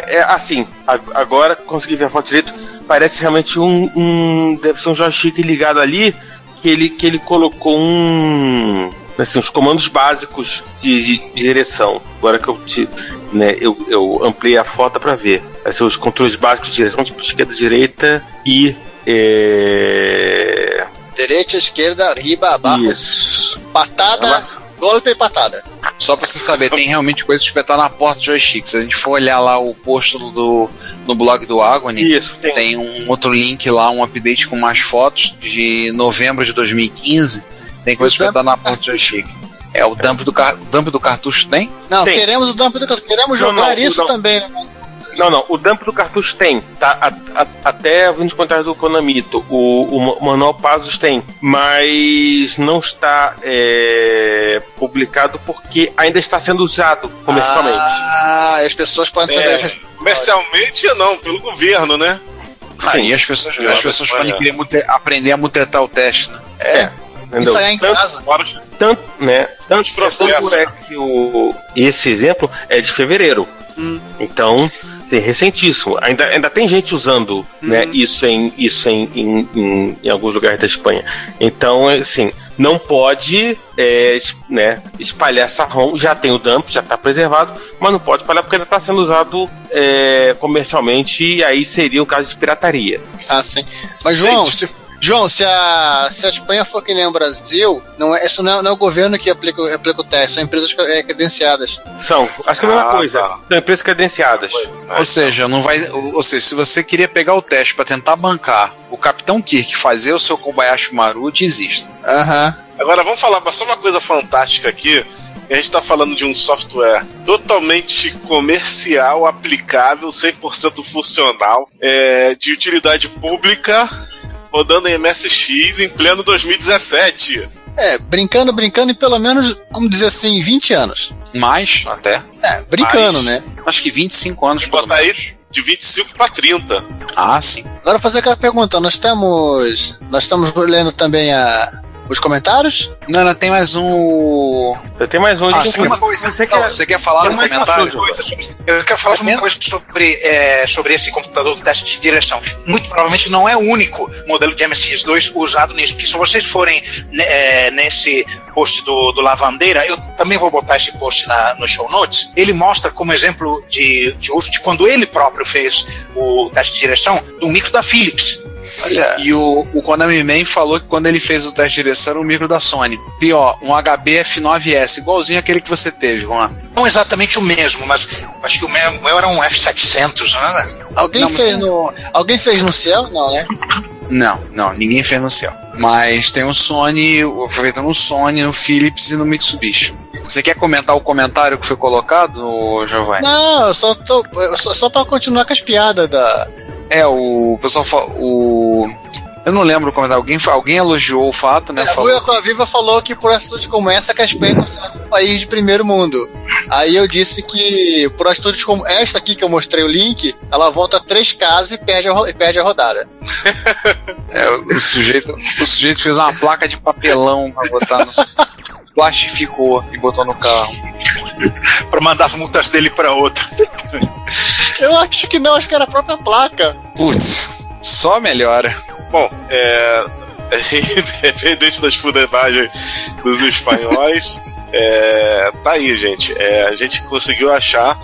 É assim, agora consegui ver a foto direito. Parece realmente um, um. Deve ser um joystick ligado ali. Que ele, que ele colocou um. Assim, os comandos básicos de, de- de direção. Agora que eu te, né, eu, eu ampliei a foto para ver. Vai ser os controles básicos de direção, tipo esquerda, direita e é... Direita, esquerda, riba, abaixo. Isso. Patada, golpe e patada. Só pra você saber, tem realmente coisa espetada na porta do joystick. Se a gente for olhar lá o post do, no blog do Agony, Isso, tem. tem um outro link lá, um update com mais fotos de novembro de 2015. Tem dump- espetada na porta do joystick. É o dump do, car dump do cartucho tem? Não, Tem. queremos o dump do Queremos Não, jogar não, isso não. também, né? Não, não, o dump do cartucho tem, tá? A- a- até vim de comentários do Konamito, o, o ma- manual Pasos tem, mas não está é, publicado porque ainda está sendo usado comercialmente. Ah, as pessoas podem saber. É, comercialmente não, pelo governo, né? Ah, e as pessoas, as pessoas podem querer aprender a mutetar o teste, né? É, entendeu? ensaiar em Tanto- casa. Tanto, né? Tanto, processos. é que o, esse exemplo é de fevereiro. Então, assim, recentíssimo. Ainda, ainda tem gente usando né, isso, em, isso em, em, em, em alguns lugares da Espanha. Então, assim, não pode é, né, espalhar essa ROM. Já tem o dump, já está preservado, mas não pode espalhar porque ainda está sendo usado é, comercialmente e aí seria um caso de pirataria. Ah, sim. Mas, João, se, João, se a, se a Espanha for que nem o Brasil, não é, isso não é, não é o governo que aplica, aplica o teste, são empresas é, credenciadas. São, acho que é a mesma Ah, coisa. tá. São empresas credenciadas. Ou seja, não vai. Ou seja, se você queria pegar o teste pra tentar bancar o Capitão Kirk fazer o seu Kobayashi Maru, desista. Aham. Agora vamos falar só uma coisa fantástica aqui. A gente está falando de um software totalmente comercial, aplicável, 100% funcional, é, de utilidade pública, rodando em MSX em pleno 2017. É, brincando, brincando em pelo menos, vamos dizer assim, 20 anos. Mais, até. É, brincando, Mas- né? Acho que 25 anos pelo Botar aí menos. de 25 para 30. Ah, sim. Agora fazer aquela pergunta, nós temos. Nós estamos lendo também a, os comentários? Não, não, tem mais um. Eu tenho mais um. Ah, você quer, uma coisa. você Não, quer- você quer falar no comentário? coisa sobre- Eu quero falar uma coisa sobre, é, sobre esse computador de teste de direção. Muito provavelmente não é o único modelo de MSX2 usado nisso, porque se vocês forem né, é, nesse post do, do Lavandeira, eu também vou botar esse post na, no show notes, ele mostra como exemplo de, de uso de quando ele próprio fez o teste de direção do micro da Philips. Olha. E o, o Konami Man falou que quando ele fez o teste de direção era um micro da Sony. Pior, um HB F9S, igualzinho aquele que você teve, Juan. Não exatamente o mesmo, mas acho que o meu, o meu era um F700, né? Alguém Não, fez você- no. Alguém fez no céu? Não, né? Não, não, ninguém fez no céu. Mas tem um Sony, foi feito no Sony, no Philips e no Mitsubishi. Você quer comentar o comentário que foi colocado, Giovanni? Não, eu só tô. Só, só pra continuar com as piadas da. É, o pessoal falou. O. Eu não lembro o comentário. Alguém, alguém elogiou o fato, né? A Falou. Rui a Viva falou que por atitudes como essa que a Espanha é considerada um país de primeiro mundo. Aí eu disse que por atitudes como esta aqui que eu mostrei o link, ela volta três casas e perde a, ro- e perde a rodada. É, o, sujeito, o sujeito fez uma placa de papelão pra botar no. plastificou e botou no carro. Para mandar as multas dele para outra. Eu acho que não, acho que era a própria placa. Putz, só melhora. Bom, é. Independente das fudebagens dos espanhóis, é, tá aí, gente. É, a gente conseguiu achar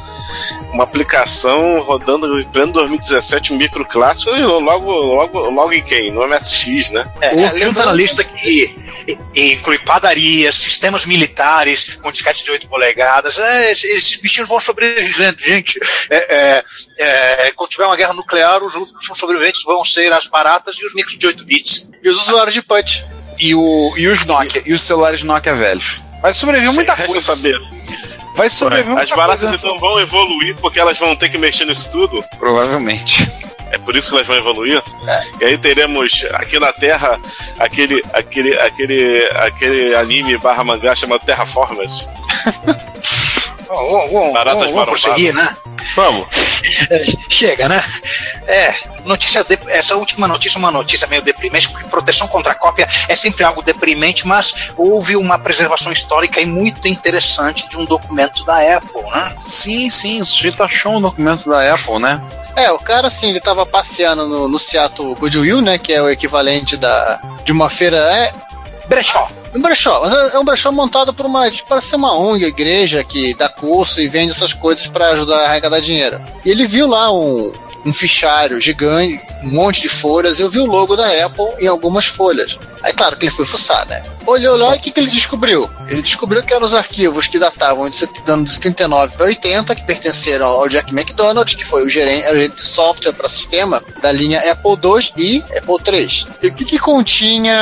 uma aplicação rodando em pleno 2017, um micro clássico, e logo, logo, logo em quem? No MSX, né? É, É, junta lembrando- na lista que e- inclui padarias, sistemas militares com disquete de 8 polegadas. É, esses, bichinhos vão sobrevivendo, gente. É, é, é, quando tiver uma guerra nuclear, os últimos sobreviventes vão ser as baratas e os micros de 8 bits. E os usuários de punch. E, o, e os Nokia, e os celulares Nokia velhos. Vai sobreviver muita Resta coisa. saber. Vai sobreviver As muita baratas coisa. então vão evoluir porque elas vão ter que mexer nisso tudo. Provavelmente. É por isso que elas vão evoluir. E aí teremos aqui na Terra aquele, aquele, aquele, aquele anime barra mangá chamado Terraformers. Vamos, vamos, Baratas vamos, vamos prosseguir, né? Vamos. É, Chega, né? É, notícia de- essa última notícia é uma notícia meio deprimente, porque proteção contra cópia é sempre algo deprimente, mas houve uma preservação histórica e muito interessante de um documento da Apple, né? Sim, sim, o sujeito achou um documento da Apple, né? É, o cara assim, ele tava passeando no, no Seattle Goodwill, né? Que é o equivalente da, de uma feira. É, Brechó. Um brechó, mas é é um brechó montado por uma. tipo, Parece ser uma ONG, igreja, que dá curso e vende essas coisas pra ajudar a arrecadar dinheiro. E ele viu lá um, um fichário gigante, um monte de folhas, e eu vi o logo da Apple em algumas folhas. Aí, claro que ele foi fuçar, né? Olhou lá e o que, que ele descobriu? Ele descobriu que eram os arquivos que datavam de set- do ano de 79 para 80, que pertenceram ao Jack McDonald, que foi o gerente, o gerente de software para sistema da linha Apple II e Apple III. E o que, que continha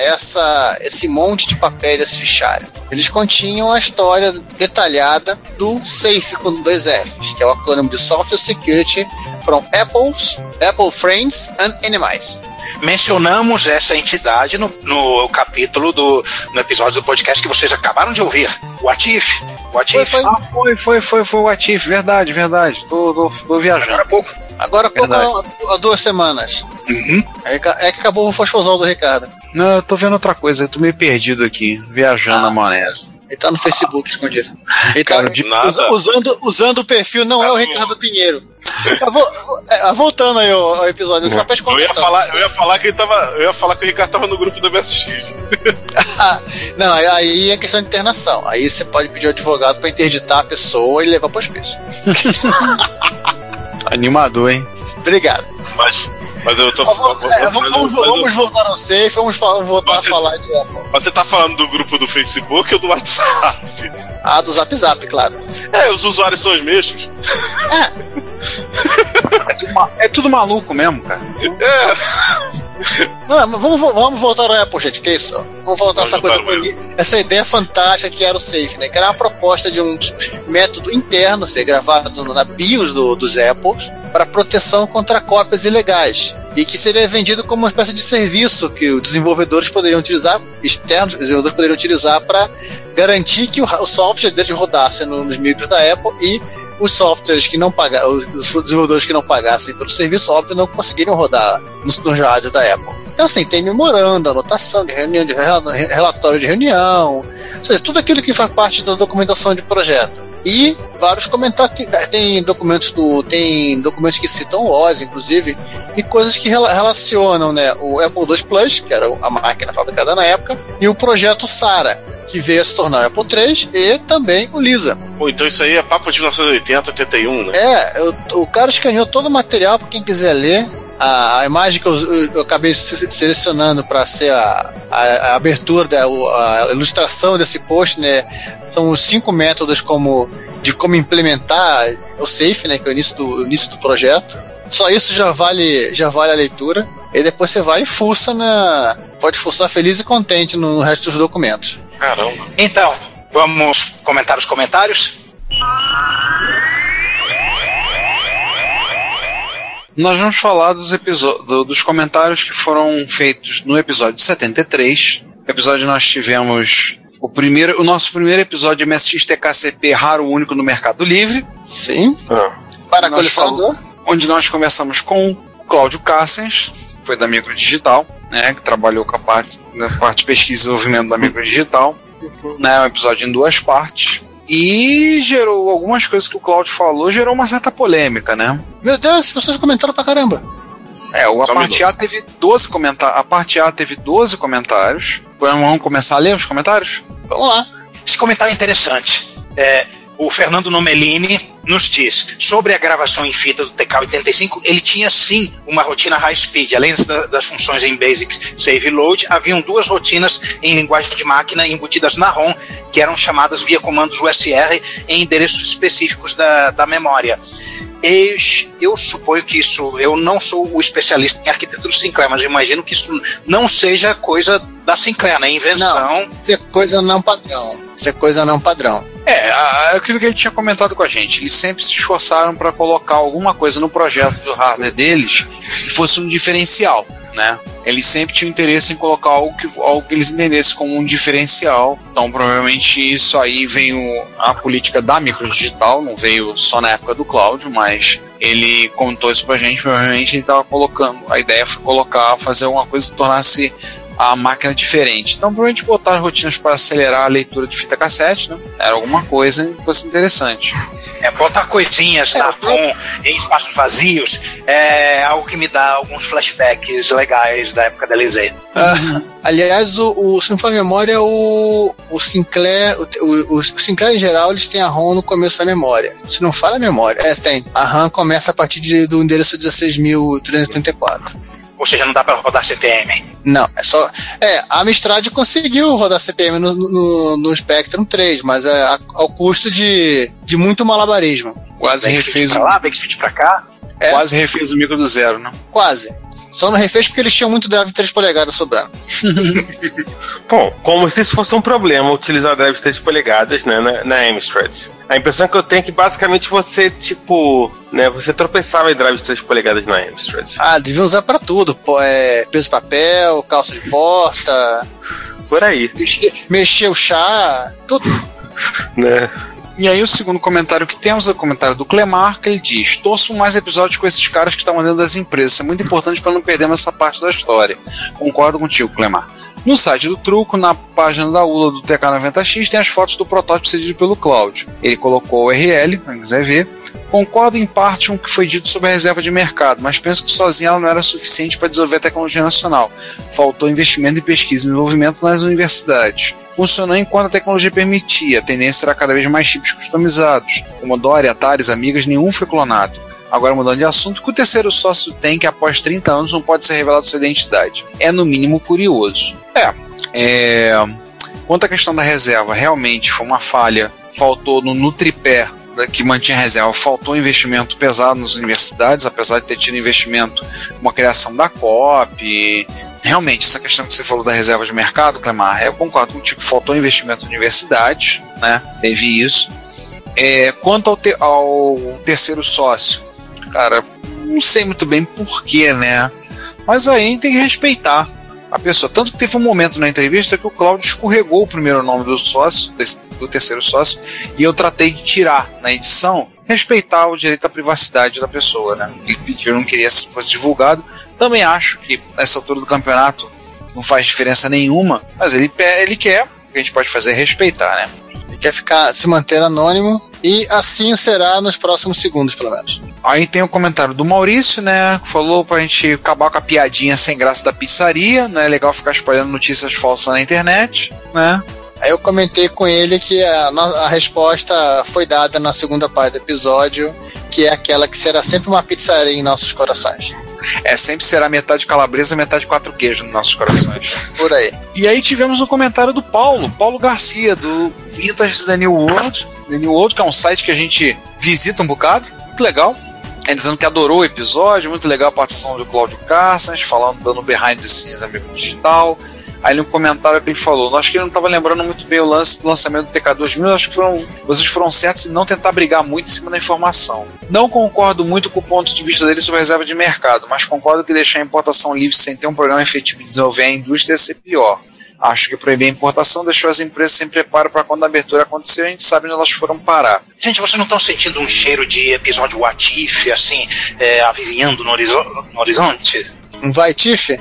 essa, esse monte de papel desse fichário? Eles continham a história detalhada do SAFE com dois Fs, que é o acrônimo de Software Security from Apple's, Apple Friends and Enemies. Mencionamos essa entidade no, no capítulo do no episódio do podcast que vocês acabaram de ouvir. O Atif. O Atif. Ah, foi, foi, foi, foi o Atif, verdade, verdade. Tô, tô, tô viajando. Agora há pouco. Agora há há duas semanas. É, que- é que acabou o fosfosol do Ricardo. Não, eu tô vendo outra coisa, eu tô meio perdido aqui, viajando Ah. na maionese. Ele tá no Facebook escondido. Ele tá Cara, de nada. usa- usando, usando o perfil, não é o Ricardo Pinheiro. Eu vou- é, voltando aí ao, ao episódio, esse papel Eu ia, falar, eu ia falar que ele tava. Eu ia falar que o Ricardo tava no grupo do MSX. Não, aí- é questão de internação. Aí você pode pedir ao advogado pra interditar a pessoa e levar pro hospício. Animador, hein? Obrigado. Mas, mas eu tô Vamos, falando. é, vamos, vamos- vamos voltar ao safe, vamos, fa- voltar Você- a falar de Apple. Você tá falando do grupo do Facebook ou do WhatsApp? Ah, do Zap Zap, claro. É, os usuários são os mesmos. É tudo, ma- é tudo maluco mesmo, cara. Não, mas vamos, vamos voltar ao Apple, gente, que isso? Vamos voltar a Vamos essa coisa bonita. Essa ideia fantástica que era o Safe, né? Que era uma proposta de um método interno ser gravado no- na BIOS do- dos Apples para proteção contra cópias ilegais. E que seria vendido como uma espécie de serviço que os desenvolvedores poderiam utilizar, externos desenvolvedores poderiam utilizar para garantir que o, o software deles rodasse no- nos micros da Apple e os softwares que não pagassem, os desenvolvedores que não pagassem pelo serviço, óbvio, não conseguiriam rodar nos, rádios da Apple. Então, assim, tem memorando, anotação de reunião, de rel- relatório de reunião, ou seja, tudo aquilo que faz parte da documentação de projeto. E vários comentários, que- tem documentos do, tem documentos que citam o OS, inclusive, e coisas que rela- relacionam, né, o Apple II Plus, que era a máquina fabricada na época, e o projeto Sara, que veio a se tornar o Apple III, e também o Lisa. Pô, então isso aí é papo de 1980, 81, né? É, eu- o cara escaneou todo o material para quem quiser ler. A, a imagem que eu, eu- eu acabei se- selecionando para ser a, a- a abertura, da, o- a ilustração desse post, né? São os cinco métodos como, de como implementar o Safe, né? Que é o início do, o início do projeto. Só isso já vale, já vale a leitura. E depois você vai e fuça na. Pode fuçar feliz e contente no resto dos documentos. Caramba. Então, vamos comentar os comentários. Nós vamos falar dos, do- dos comentários que foram feitos no episódio 73. No episódio nós tivemos o primeiro, o nosso primeiro episódio de MSX TKCP raro único no Mercado Livre. Sim. Ah. Para colecionador. onde nós conversamos com o Cláudio Cassens, que foi da Microdigital, né, que trabalhou com a parte, na parte de pesquisa e desenvolvimento da Microdigital. Né, um episódio em duas partes. E gerou algumas coisas que o Cláudio falou, gerou uma certa polêmica, né? Meu Deus, as pessoas comentaram pra caramba. É, o- a Só um parte A teve 12 comentários. A parte A teve 12 comentários. Vamos começar a ler os comentários? Vamos lá. Esse comentário é interessante. É, o Fernando Nomelini nos diz sobre a gravação em fita do TK-85, ele tinha sim uma rotina high speed. Além da- das funções em Basic Save e Load, haviam duas rotinas em linguagem de máquina embutidas na ROM, que eram chamadas via comandos USR em endereços específicos da, da memória. Eu, eu suponho que isso, eu não sou o especialista em arquitetura Sinclair, mas imagino que isso não seja coisa da Sinclair, né? Invenção. Isso é coisa não padrão. Isso é coisa não padrão. É, aquilo que ele tinha comentado com a gente. Eles sempre se esforçaram para colocar alguma coisa no projeto do hardware deles que fosse um diferencial, né? Eles sempre tinham interesse em colocar algo que, algo que eles entendessem como um diferencial. Então, provavelmente isso aí veio a política da microdigital, não veio só na época do Cláudio, mas ele contou isso pra gente. Provavelmente ele estava colocando. A ideia foi colocar, fazer alguma coisa que tornasse a máquina diferente. Então, provavelmente botar rotinas para acelerar a leitura de fita cassete, né? Era alguma coisa, coisa interessante. É, botar coisinhas É, na ROM em espaços vazios é algo que me dá alguns flashbacks legais da época da LZ. Aliás, o, o se não for memória, o, o Sinclair, o, o, o Sinclair em geral, eles têm a ROM no começo da memória. Se não fala a memória, é, tem. A RAM começa a partir de- do endereço 16.334. Ou seja, não dá para rodar CPM. Não, é só. É, a Amstrad conseguiu rodar CPM no, no, no Spectrum 3, mas é a- ao custo de, de muito malabarismo. Quase refez, pra o, lá, Backstreet pra cá. É. quase refez o micro do zero, né? Quase. Só não refez porque eles tinham muito drive 3 polegadas sobrando. Bom, como se isso fosse um problema utilizar drive de 3 polegadas né, na, na Amstrad. A impressão que eu tenho é que basicamente você, tipo, né, você tropeçava em drive de 3 polegadas na Amstrad. Ah, deviam usar pra tudo. Pô, é, peso papel, calça de porta, Por aí, mexer, mexer o chá, tudo. né? E aí o segundo comentário que temos é o comentário do Clemar, que ele diz: torço mais episódios com esses caras que estão dentro das empresas. Isso é muito importante para não perdermos essa parte da história. Concordo contigo, Clemar. No site do Truco, na página da ULA do TK90X, tem as fotos do protótipo cedido pelo Cláudio. Ele colocou o URL, quem quiser ver. Concordo em parte com o que foi dito sobre a reserva de mercado, mas penso que sozinha ela não era suficiente para desenvolver a tecnologia nacional. Faltou investimento em pesquisa e desenvolvimento nas universidades. Funcionou enquanto a tecnologia permitia, a tendência era cada vez mais chips customizados. Commodore, Ataris, Amigas, nenhum foi clonado. Agora mudando de assunto, que o terceiro sócio tem que após 30 anos não pode ser revelado sua identidade. É no mínimo curioso. É, é... Quanto à questão da reserva, realmente foi uma falha. Faltou no, no tripé que mantinha a reserva, faltou investimento pesado nas universidades, apesar de ter tido investimento, uma criação da COP. Realmente, essa questão que você falou da reserva de mercado, Clemar, eu concordo contigo, faltou investimento em universidades, né? Teve isso. É, quanto ao, te- ao terceiro sócio, cara, não sei muito bem porquê, né? Mas aí tem que respeitar a pessoa. Tanto que teve um momento na entrevista que o Cláudio escorregou o primeiro nome do sócio, do terceiro sócio, e eu tratei de tirar na edição, respeitar o direito à privacidade da pessoa, né? Ele pediu, não queria que fosse divulgado. Também acho que nessa altura do campeonato não faz diferença nenhuma, mas ele, ele quer, o que a gente pode fazer é respeitar, né? Ele quer ficar, se manter anônimo e assim será nos próximos segundos, pelo menos. Aí tem o comentário do Maurício, né? Que falou pra gente acabar com a piadinha sem graça da pizzaria, não é legal ficar espalhando notícias falsas na internet, né? Aí eu comentei com ele que a, a resposta foi dada na segunda parte do episódio, que é aquela que será sempre uma pizzaria em nossos corações. É sempre será metade calabresa, metade quatro queijos nos nossos corações. Por aí. E aí tivemos um comentário do Paulo, Paulo Garcia, do Vintage da New World, The New World, que é um site que a gente visita um bocado, muito legal. Ele dizendo que adorou o episódio, muito legal a participação do Cláudio Cassas, falando, dando behind the scenes amigo digital. Aí no comentário que ele falou, acho que ele não estava lembrando muito bem o lance do lançamento do TK2000, acho que foram, vocês foram certos em não tentar brigar muito em cima da informação. Não concordo muito com o ponto de vista dele sobre a reserva de mercado, mas concordo que deixar a importação livre sem ter um programa efetivo de desenvolver a indústria ia ser pior. Acho que proibir a importação deixou as empresas sem preparo para quando a abertura acontecer, a gente sabe onde elas foram parar. Gente, vocês não estão sentindo um cheiro de episódio What If, assim, é, avizinhando no, horizo- no horizonte? Um vai, Tiff?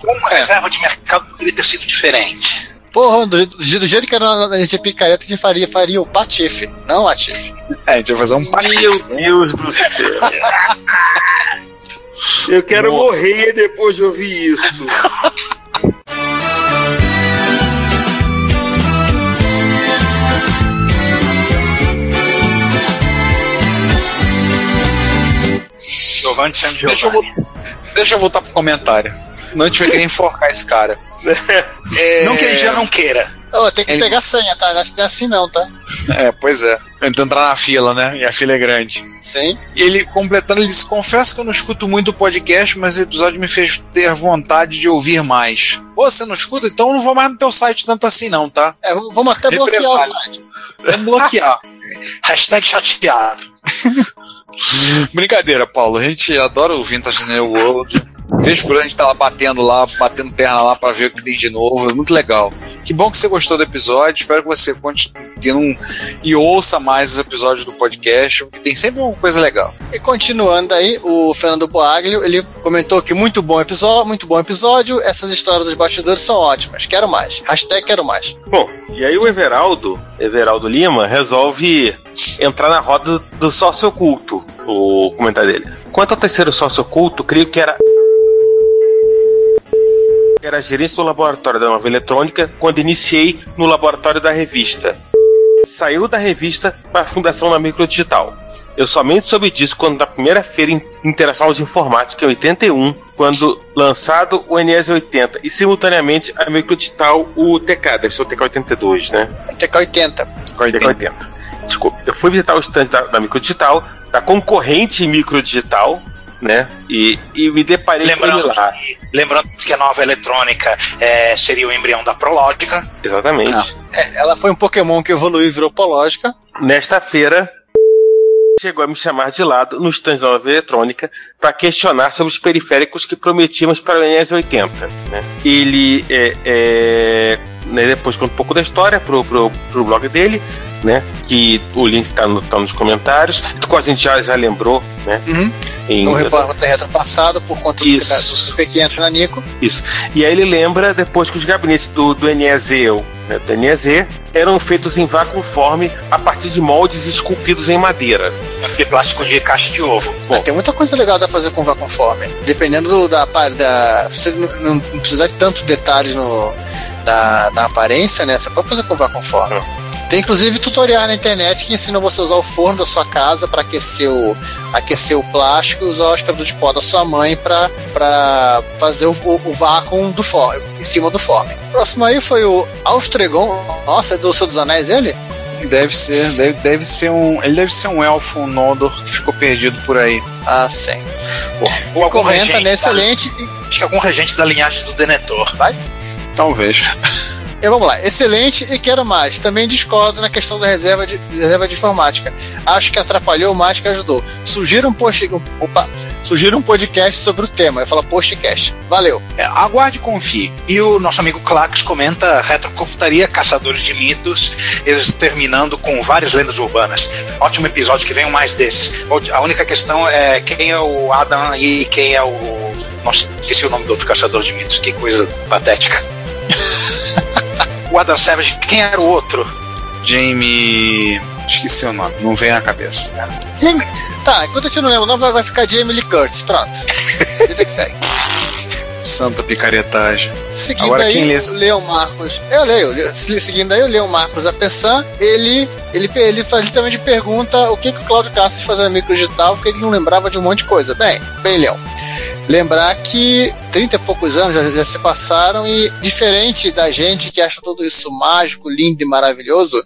Como a reserva de mercado poderia ter sido diferente? Porra, do, do, do jeito que era na gente picareta, a gente faria, faria o Patife, não a Tiff. É, a gente vai fazer um Meu Deus do céu. Eu quero Nossa. morrer depois de ouvir isso. Giovanni San Deixa eu, Giovanni. deixa eu voltar pro comentário. Não a gente vai querer enforcar esse cara. É... Não que ele já não queira. Ô, tem que Ele- pegar senha, tá? Não é assim não, tá? É, pois é. Tenta entrar na fila, né? E a fila é grande. Sim. E ele, completando, ele disse: Confesso que eu não escuto muito o podcast, mas esse episódio me fez ter vontade de ouvir mais. Pô, você não escuta? Então eu não vou mais no teu site tanto assim, não, tá? É, vamos até bloquear o site. Vamos bloquear. Hashtag chateado. Brincadeira, Paulo. A gente adora o Vintage New World. Vez por ano a gente tá lá batendo lá, batendo perna lá pra ver o que tem de novo. É muito legal. Que bom que você gostou do episódio. Espero que você continue e ouça mais os episódios do podcast, porque tem sempre uma coisa legal. E continuando aí, o Fernando Boaglio, ele comentou que muito bom episódio, muito bom episódio. Essas histórias dos bastidores são ótimas. Quero mais. Hashtag quero mais. Bom, e aí o Everaldo, Everaldo Lima, resolve entrar na roda do sócio oculto, o comentário dele. Quanto ao terceiro sócio oculto, creio que era era gerente do laboratório da nova eletrônica quando iniciei no laboratório da revista. Saiu da revista para a fundação da Microdigital. Eu somente soube disso quando na primeira feira internacional de informática em 81, quando lançado o NES 80 e simultaneamente a Microdigital o TK, deve ser o TK82, né? TK80. TK80. Desculpa, eu fui visitar o stand da, da Microdigital, da concorrente Microdigital, né? E, e me deparei lembrando com ele lá. Que, lembrando que a nova eletrônica é, seria o embrião da Prológica. Exatamente. É, ela foi um Pokémon que evoluiu e virou Pológica. Nesta feira, chegou a me chamar de lado no stand da nova eletrônica para questionar sobre os periféricos que prometíamos para o NES 80. Né? Ele é, é, né, depois conta um pouco da história pro, pro, pro blog dele, né? Que o link tá, no, tá nos comentários. Do qual a gente já, já lembrou, né? Uhum. Em, No repórter retropassado, por conta do, Isso. do Super 500 na Nico. Isso. E aí ele lembra depois que os gabinetes do, do NEZ, né, do NEZ eram feitos em vácuo forme a partir de moldes esculpidos em madeira. Aquele plástico de caixa de ovo. Ah, tem muita coisa legal pra fazer com vacuumforme. Dependendo do- da, da. Você não, não precisar de tantos detalhes no, na aparência, né? Você pode fazer com vacuumforme. Tem inclusive tutorial na internet que ensina você a usar o forno da sua casa para aquecer o, aquecer o plástico e usar o aspirador de pó da sua mãe para fazer o, o, o vácuo do forno, em cima do forno. O próximo aí foi o Austregon. Nossa, é do Senhor dos Anéis ele? Deve ser, deve, deve ser um. Ele deve ser um elfo, um Nodor que ficou perdido por aí. Ah, sim. Algum comenta da- excelente. Acho que algum regente da linhagem do Denethor. Vai? Talvez. E vamos lá, excelente e quero mais. Também discordo na questão da reserva de, reserva de informática. Acho que atrapalhou mais que ajudou. Sugira um post, opa, sugira um podcast sobre o tema. Eu falo postcast. Valeu. É, aguarde e confie. E o nosso amigo Clax comenta retrocomputaria, caçadores de mitos, eles terminando com várias lendas urbanas. Ótimo episódio, que venham mais desses. A única questão é quem é o Adam e quem é o. Nossa, esqueci o nome do outro caçador de mitos, que coisa patética. O Adam Savage, quem era o outro? Jamie. Esqueci o nome, não vem à cabeça. Jamie... Tá, enquanto a gente não lembra o nome, vai, ficar Jamie Lee Curtis. Pronto. Vida que segue. Santa picaretagem. Seguindo Agora aí, lê? o Leon Marcos. Eu leio. le- Seguindo aí, o Leon Marcos Apessan, ele, ele, ele faz literalmente pergunta o que, que o Cláudio Cassius fazia na microdigital, porque ele não lembrava de um monte de coisa. Bem, bem, Leon. Lembrar que 30 e poucos anos já, já se passaram e, diferente da gente que acha tudo isso mágico, lindo e maravilhoso,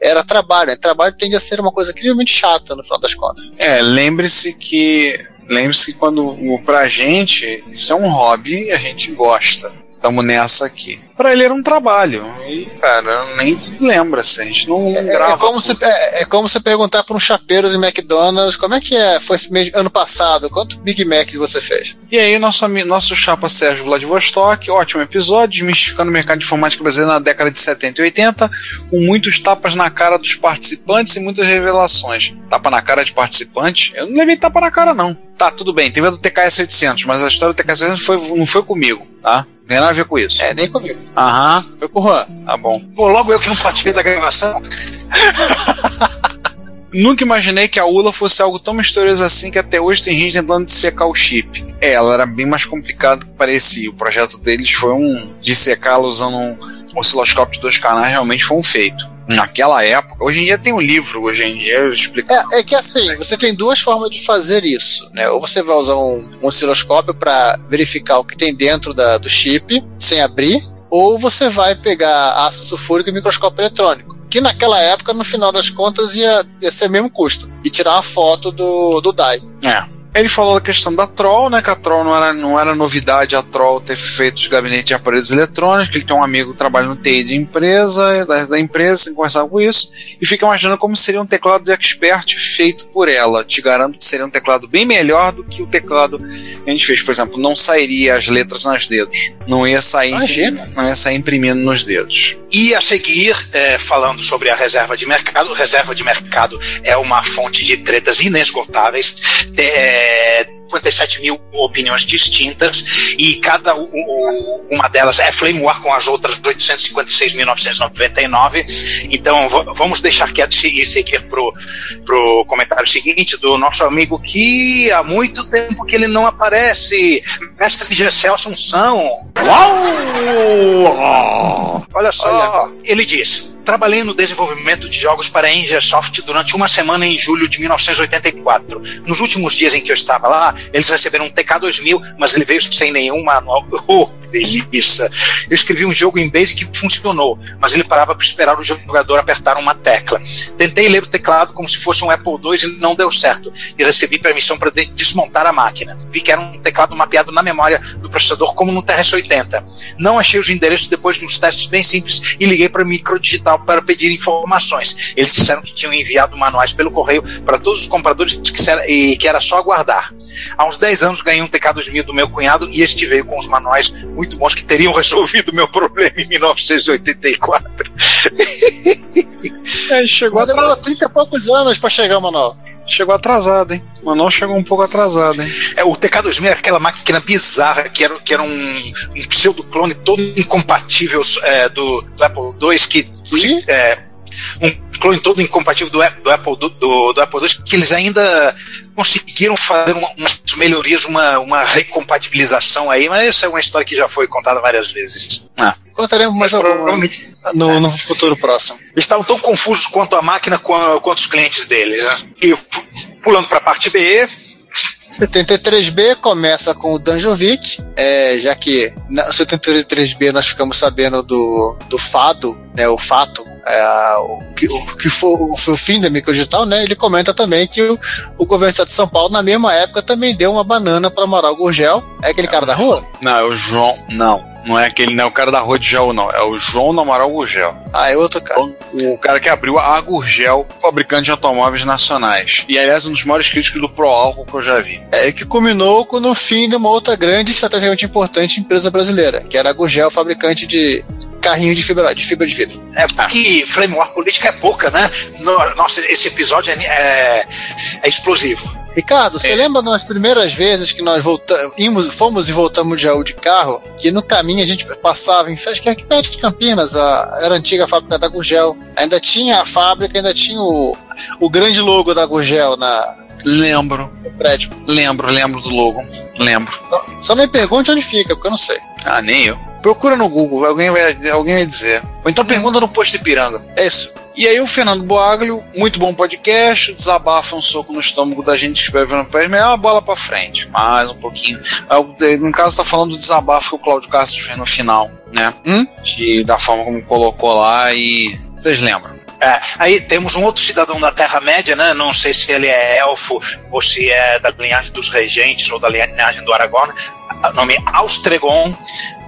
era trabalho. né? Trabalho tende a ser uma coisa incrivelmente chata, no final das contas. É, lembre-se que. Lembre-se que quando pra gente, isso é um hobby e a gente gosta. Estamos nessa aqui. Pra ele era um trabalho. E, cara, nem lembra-se. A gente não É, é lembrava. como você, é, é como você perguntar para um chapeiro de McDonald's como é que é, foi esse mês, ano passado, quanto Big Macs você fez? E aí, nosso, nosso chapa Sérgio Vladivostok, ótimo episódio, desmistificando o mercado de informática brasileiro na década de 70 e 80, com muitos tapas na cara dos participantes e muitas revelações. Tapa na cara de participante? Eu não levei tapa na cara, não. Tá, tudo bem, teve a do TKS 800, mas a história do TKS 800 foi, não foi comigo, tá? Não tem nada a ver com isso. É, nem comigo. Aham, Foi com o Juan. tá bom. Pô, logo eu que não participei da gravação. Nunca imaginei que a ULA fosse algo tão misterioso assim que até hoje tem gente tentando dissecar o chip. É, ela era bem mais complicada do que parecia. O projeto deles foi um dissecá-la usando um osciloscópio de dois canais, realmente foi um feito. Naquela época, hoje em dia tem um livro, hoje em dia eu explico. É, é que assim, você tem duas formas de fazer isso, né? Ou você vai usar um, um osciloscópio para verificar o que tem dentro da- do chip, sem abrir, ou você vai pegar ácido sulfúrico e microscópio eletrônico. Que naquela época, no final das contas, ia, ia ser o mesmo custo. E tirar uma foto do, do DAI. É. Ele falou da questão da Troll, né? Que a Troll não era, não era novidade a Troll ter feito os gabinetes de aparelhos eletrônicos, que ele tem um amigo que trabalha no TI de empresa, da, da empresa, sem conversar com isso, e fica imaginando como seria um teclado de expert feito por ela. Te garanto que seria um teclado bem melhor do que o teclado que a gente fez. Por exemplo, não sairia as letras nos dedos. Não ia sair, Imagina. não ia sair imprimindo nos dedos. E a seguir, é, falando sobre a reserva de mercado, reserva de mercado é uma fonte de tretas inesgotáveis. É, eh, 57 mil opiniões distintas e cada uma delas é Flame War com as outras 856.999. Então vamos deixar quieto e seguir pro, pro comentário seguinte do nosso amigo que há muito tempo que ele não aparece, mestre Gessel Assunção. Olha só, ele diz: Trabalhei no desenvolvimento de jogos para a Engersoft durante uma semana em julho de 1984. Nos últimos dias em que eu estava lá, eles receberam um TK2000, mas ele veio sem nenhum manual. Delícia! Eu escrevi um jogo em Basic que funcionou, mas ele parava para esperar o jogador apertar uma tecla. Tentei ler o teclado como se fosse um Apple II e não deu certo, e recebi permissão para de- desmontar a máquina. Vi que era um teclado mapeado na memória do processador como no TRS-80. Não achei os endereços depois de uns testes bem simples e liguei para o Microdigital para pedir informações. Eles disseram que tinham enviado manuais pelo correio para todos os compradores que e que era só aguardar. Há uns 10 anos ganhei um TK2000 do meu cunhado e este veio com os manuais bons que teriam resolvido o meu problema em 1984. É, chegou, atrasado, 30 e poucos anos pra chegar o manual. chegou atrasado, hein? O manual chegou um pouco atrasado, hein? É, o TK2000 era aquela máquina bizarra que era, que era um, um pseudo-clone todo incompatível é, do, do Apple II, que. Sim. É, um clone todo incompatível do, Apple- do Apple, do, do, do Apple II, que eles ainda conseguiram fazer uma- umas melhorias, uma, uma recompatibilização aí, mas essa é uma história que já foi contada várias vezes. Contaremos mais alguma Provavelmente. no, no futuro próximo. Eles estavam tão confusos quanto a máquina qua- quanto os clientes deles. Né? E pulando para a parte B, 73B começa com o Danjovic, é, já que na 73B nós ficamos sabendo do, do fado, né, o fato, é, o, que, o que foi, o- o fim da microdigital, né? Ele comenta também que o, o governo do estado de São Paulo, na mesma época, também deu uma banana para Amaral Gurgel. É aquele cara da rua? Não, é o João. Não, não é aquele, não é o cara da rua de gel, não. É o João Namaral Gurgel. Ah, é outro cara. O cara que abriu a Gurgel, fabricante de automóveis nacionais. E aliás, um dos maiores críticos do Pro Álcool que eu já vi. É, que culminou com no fim de uma outra grande e estrategicamente importante empresa brasileira, que era a Gurgel, fabricante de carrinho de fibra de, fibra de vidro. É porque Flame War política é pouca, né? No- Nossa, esse episódio é, é, é explosivo. Ricardo, você lembra das primeiras vezes que nós voltamos, fomos e voltamos de Jaú de carro, que no caminho a gente passava em acho que aqui perto de Campinas, a, era a antiga fábrica da Gurgel. Ainda tinha a fábrica, ainda tinha o, o grande logo da Gurgel na, Lembro, no prédio. lembro, lembro do logo. Lembro. Só não me pergunte onde fica, porque eu não sei. Ah, nem eu. Procura no Google, alguém vai, alguém vai dizer. Ou então pergunta no posto Ipiranga. É isso. E aí o Fernando Boaglio, muito bom podcast, desabafa um soco no estômago da gente que escreve no pé, melhor a bola pra frente, mais um pouquinho. Ah, o- No caso tá falando do desabafo que o Cláudio Castro fez no final, né? Hum? De, da forma como colocou lá e... Vocês lembram? É, aí temos um outro cidadão da Terra-média, né? Não sei se ele é elfo ou se é da linhagem dos regentes ou da linhagem do Aragorn. Nome Austregon,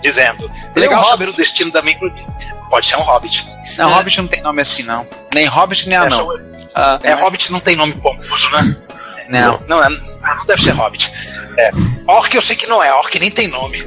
dizendo: é Legal saber o destino da micro. Pode ser um hobbit. Não, É. Hobbit não tem nome assim, não. Nem Hobbit, nem É, Anão. Ah, é, hobbit não tem nome pomposo, né? Não. Não, é, não deve ser hobbit. É. Orc eu sei que não é, orc nem tem nome.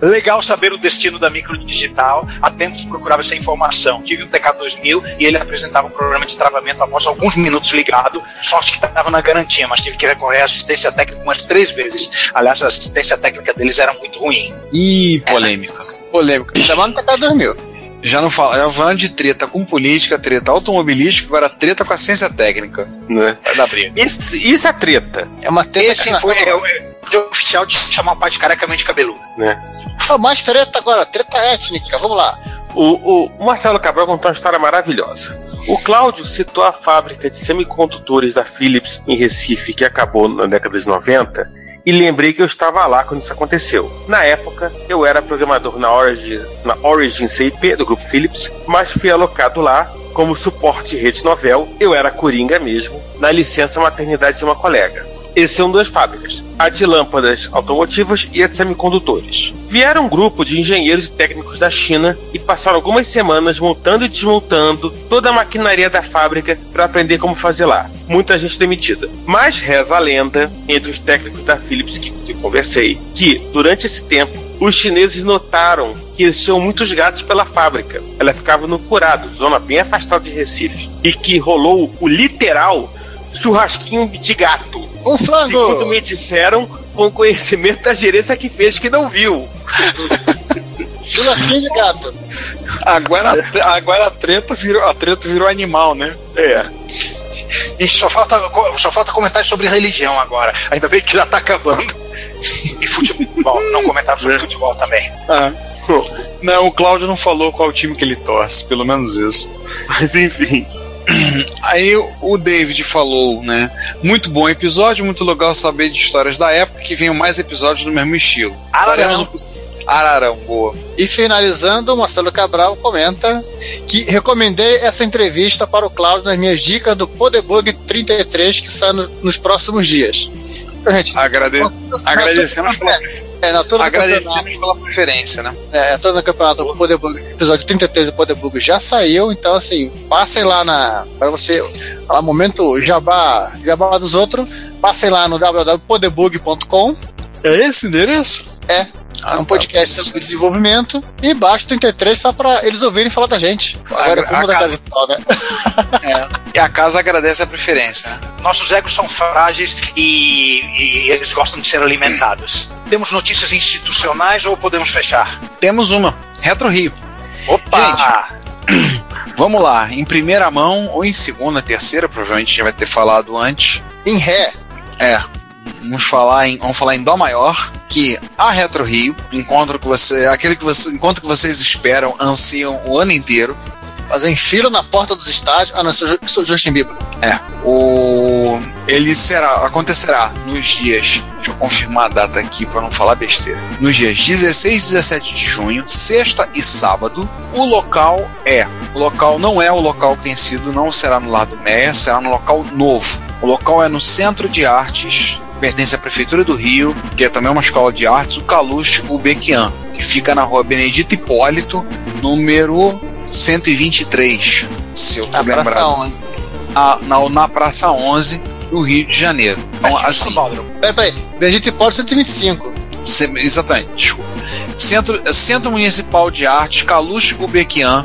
Legal saber o destino da microdigital. Há tempos procurava essa informação. Tive um TK2000 e ele apresentava um problema de travamento após alguns minutos ligado. Sorte que estava na garantia, mas tive que recorrer à assistência técnica umas três vezes. Aliás, a assistência técnica deles era muito ruim. Ih, polêmica. Polêmica. Chamando TK 2000. Já não fala, já falando de treta com política, treta automobilística, agora treta com a ciência técnica. Né? Vai dar briga. Isso, isso é treta, É uma treta Esse que foi é, o é, o oficial de chamar o pai de carecamente cabeludo. né? Ah, mais treta agora, treta étnica, vamos lá. O, o Marcelo Cabral contou uma história maravilhosa. O Cláudio citou a fábrica de semicondutores da Philips em Recife, que acabou na década de 90, e lembrei que eu estava lá quando isso aconteceu. Na época, eu era programador na Origin, na Origin CIP do grupo Philips, mas fui alocado lá como suporte rede novel, eu era coringa mesmo, na licença maternidade de uma colega. Esse são duas fábricas, a de lâmpadas automotivas e a de semicondutores. Vieram um grupo de engenheiros e técnicos da China e passaram algumas semanas montando e desmontando toda a maquinaria da fábrica para aprender como fazer lá. Muita gente demitida. Mas reza a lenda, entre os técnicos da Philips que, que conversei, que durante esse tempo os chineses notaram que existiam muitos gatos pela fábrica. Ela ficava no Curado, zona bem afastada de Recife. E que rolou o literal churrasquinho de gato. Um flango! Segundo me disseram, com conhecimento da gerência que fez que não viu. Churrasquinho de gato. Agora, agora a treta virou, a treta virou animal, né? É. E só falta, só falta comentário sobre religião agora. Ainda bem que já tá acabando. E futebol. Não comentário sobre futebol também. Ah. Não, o Cláudio não falou qual time que ele torce, pelo menos isso. Mas enfim. Aí o David falou, né? Muito bom episódio, muito legal saber de histórias da época que venham mais episódios do mesmo estilo. Faremos o possível. Ararão, boa. E finalizando, o Marcelo Cabral comenta que recomendei essa entrevista para o Cláudio nas minhas dicas do Podebug 33 que sai no- nos próximos dias. Então, Gente, Agrade... Agradecemos pela, é, na altura do agradecemos pela preferência, né? É, todo no campeonato o Podebug, episódio 33 do Podebug já saiu, então assim, passem lá na. Para você. Lá, momento jabá, jabá dos outros, passem lá no www.podebug.com. É esse endereço? É. É um podcast sobre desenvolvimento e baixo 33 só para eles ouvirem falar da gente. Agora, A- como a da casa- né? E a casa agradece a preferência, né? Nossos egos são frágeis e, e eles gostam de ser alimentados. Temos notícias institucionais ou podemos fechar? Temos uma. Retro Rio. Opa! Vamos lá, em primeira mão ou em segunda, terceira, provavelmente já vai ter falado antes. Em ré. É. Vamos falar em, vamos falar em Dó maior, que a Retro Rio, encontro que você, aquele que você, encontro que vocês esperam, ansiam o ano inteiro. Fazem fila na porta dos estádios. Ah, não, sou, Ju- sou Justin Bieber. É. O ele será acontecerá nos dias, deixa eu confirmar a data aqui para não falar besteira. Nos dias 16 e 17 de junho, sexta e sábado. O local é, o local não é o local que tem sido, não será no Lar do Meia, será no local novo. O local é no Centro de Artes, pertence à Prefeitura do Rio, que é também uma escola de artes, o Caluche Gulbenkian, que fica na rua Benedito Hipólito, número 123, se eu tô A Praça lembrado. 11. A- na, na Praça 11 do Rio de Janeiro. Então, assim, Peraí, peraí. Benedito Hipólito 125. se- exatamente, desculpa. Centro, Centro Municipal de Artes, Caluche Gulbenkian,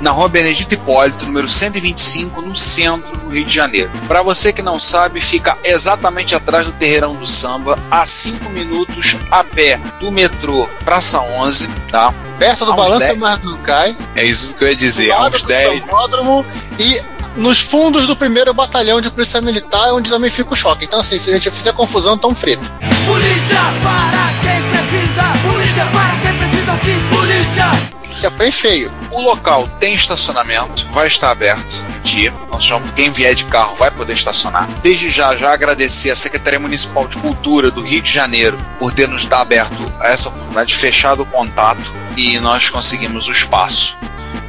na rua Benedito Hipólito, número 125, no centro do Rio de Janeiro. Para você que não sabe, fica exatamente atrás do Terreirão do Samba, a 5 minutos a pé do metrô Praça 11, tá? Perto do Balança 10 Mas Não Cai. É isso que eu ia dizer, do há uns do 10. Sambódromo e nos fundos do primeiro batalhão de polícia militar, onde também fica o choque. Então, assim, se a gente fizer confusão, tão frito. Polícia para quem precisa, polícia para quem precisa de polícia. Que é bem feio. O local tem estacionamento, vai estar aberto dia. Nós quem vier de carro vai poder estacionar. Desde já, já agradecer à Secretaria Municipal de Cultura do Rio de Janeiro por ter nos dado aberto essa oportunidade, fechado o contato e nós conseguimos o espaço.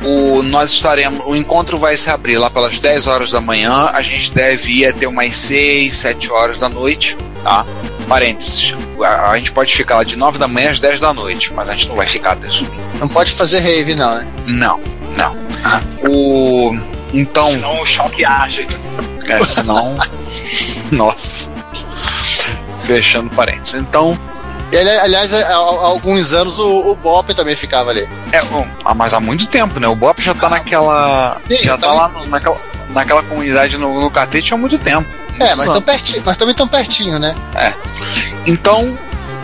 O, nós estaremos, o encontro vai se abrir lá pelas 10 horas da manhã. A gente deve ir até umas 6, 7 horas da noite, tá? Parênteses. A, a gente pode ficar lá de 9 da manhã às 10 da noite, mas a gente não vai ficar até isso. Não pode fazer rave, não, né? Não, não. O. Então. Senão o choque age. É, senão. Nossa. Fechando parênteses. Então. E, ali- aliás, há, alguns anos o, o Bop também ficava ali. É, bom, ah, mas há muito tempo, né? O Bop já tá naquela. Sim, já tá tá lá no- naquela, naquela comunidade no, no catete há muito tempo. É, mas, tão pertinho, mas também tão pertinho, né? É. Então,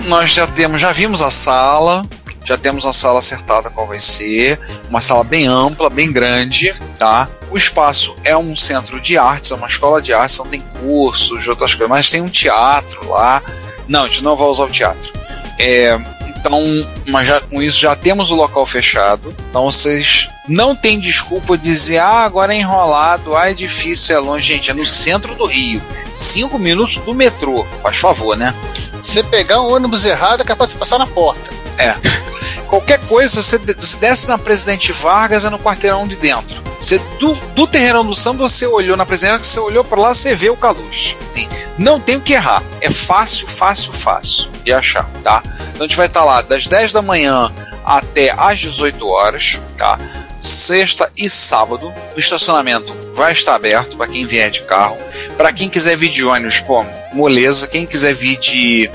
nós já temos, já vimos a sala, já temos a sala acertada qual vai ser, uma sala bem ampla, bem grande, tá? O espaço é um centro de artes, é uma escola de artes, não tem cursos, outras coisas, mas tem um teatro lá. Não, a gente não vai usar o teatro. É, então, mas já, com isso já temos o local fechado. Então vocês não tem desculpa de dizer, ah, agora é enrolado, ah, é difícil, é longe. Gente, é no centro do Rio. Cinco minutos do metrô, faz favor, né? Se pegar um ônibus errado, é capaz de passar na porta. É. Qualquer coisa, você, desce na Presidente Vargas, é no quarteirão de dentro. Você, do, do terreirão do samba, você olhou na Presidente você olhou para lá, você vê o. Assim, não tem o que errar. É fácil, fácil, fácil de achar, tá? Então a gente vai estar lá das 10 da manhã até às 18 horas, tá? Sexta e sábado. O estacionamento vai estar aberto para quem vier de carro. Para quem quiser vir de ônibus, pô, moleza. Quem quiser vir de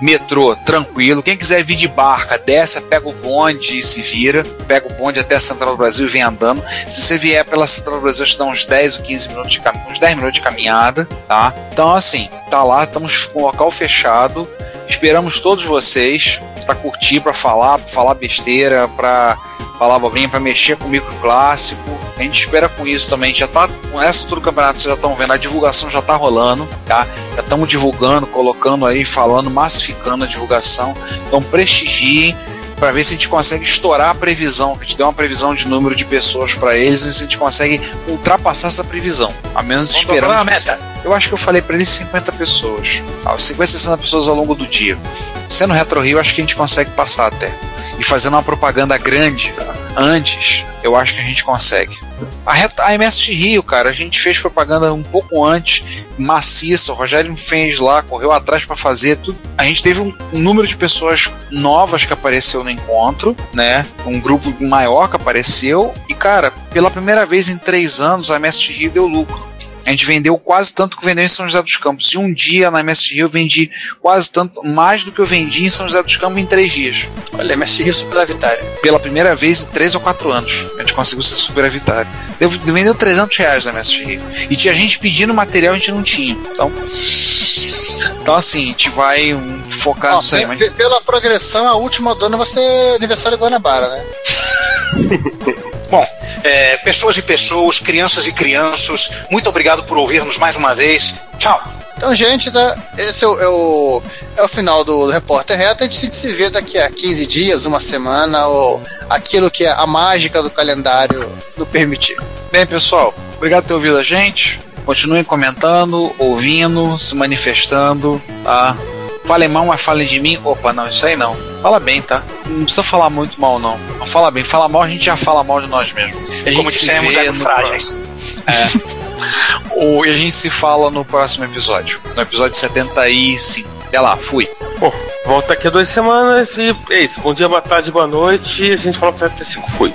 metrô, tranquilo. Quem quiser vir de barca, desce, pega o bonde e se vira. Pega o bonde até a Central do Brasil e vem andando. Se você vier pela Central do Brasil, te dá uns 10 ou 15 minutos de caminho, uns 10 minutos de caminhada, tá? Então, assim, tá lá, estamos com o local fechado. Esperamos todos vocês para curtir, para falar, pra falar besteira, para falar abobrinha, para mexer com o micro clássico. A gente espera com isso também. Já tá com essa altura do campeonato, vocês já estão vendo, a divulgação já tá rolando, tá? Já estamos divulgando, colocando aí, falando, massificando a divulgação. Então prestigiem para ver se a gente consegue estourar a previsão, que a gente deu uma previsão de número de pessoas para eles, e se a gente consegue ultrapassar essa previsão. A menos Vamos dobrar a meta. Eu acho que eu falei para eles 50 pessoas. Ah, 50, 60 pessoas ao longo do dia. Sendo Retro Rio, acho que a gente consegue passar até. E fazendo uma propaganda grande antes, eu acho que a gente consegue. A, a MST Rio, cara, a gente fez propaganda um pouco antes, maciça. O Rogério fez lá, correu atrás para fazer tudo. A gente teve um, um número de pessoas novas que apareceu no encontro, né? Um grupo maior que apareceu. E, cara, pela primeira vez em três anos, a MST Rio deu lucro. A gente vendeu quase tanto que vendeu em São José dos Campos. E um dia na MST Rio eu vendi quase tanto, mais do que eu vendi em São José dos Campos em três dias. Olha, MST Rio superavitário. Pela primeira vez em três ou quatro anos. A gente conseguiu ser superavitário. Deu- Vendeu 300 reais na MST Rio. E tinha gente pedindo material e a gente não tinha. Então, então assim, a gente vai um, focar Ó, nisso aí. Mas... pe- pela progressão, a última dona vai ser aniversário de Guanabara, né? Bom, é, pessoas e pessoas, crianças e crianças, muito obrigado por ouvir-nos mais uma vez. Tchau. Então, gente, tá, esse é o, é o, é o final do, do Repórter Reto. A gente se vê daqui a 15 dias, uma semana, ou aquilo que é a mágica do calendário do permitir. Bem, pessoal, obrigado por ter ouvido a gente. Continuem comentando, ouvindo, se manifestando, tá? Falem mal, mas falem de mim. Opa, não, isso aí não. Fala bem, tá? Não precisa falar muito mal, não. Não fala bem. Fala mal, a gente já fala mal de nós mesmos. E a Como gente se dissemos, é frágeis. O- E a gente se fala no próximo episódio. No episódio 75. Até lá, fui. Bom, volta daqui a duas semanas e é isso. Bom dia, boa tarde, boa noite. E a gente fala pro 75. Fui.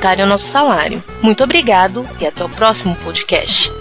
é nosso salário. Muito obrigado e até o próximo podcast.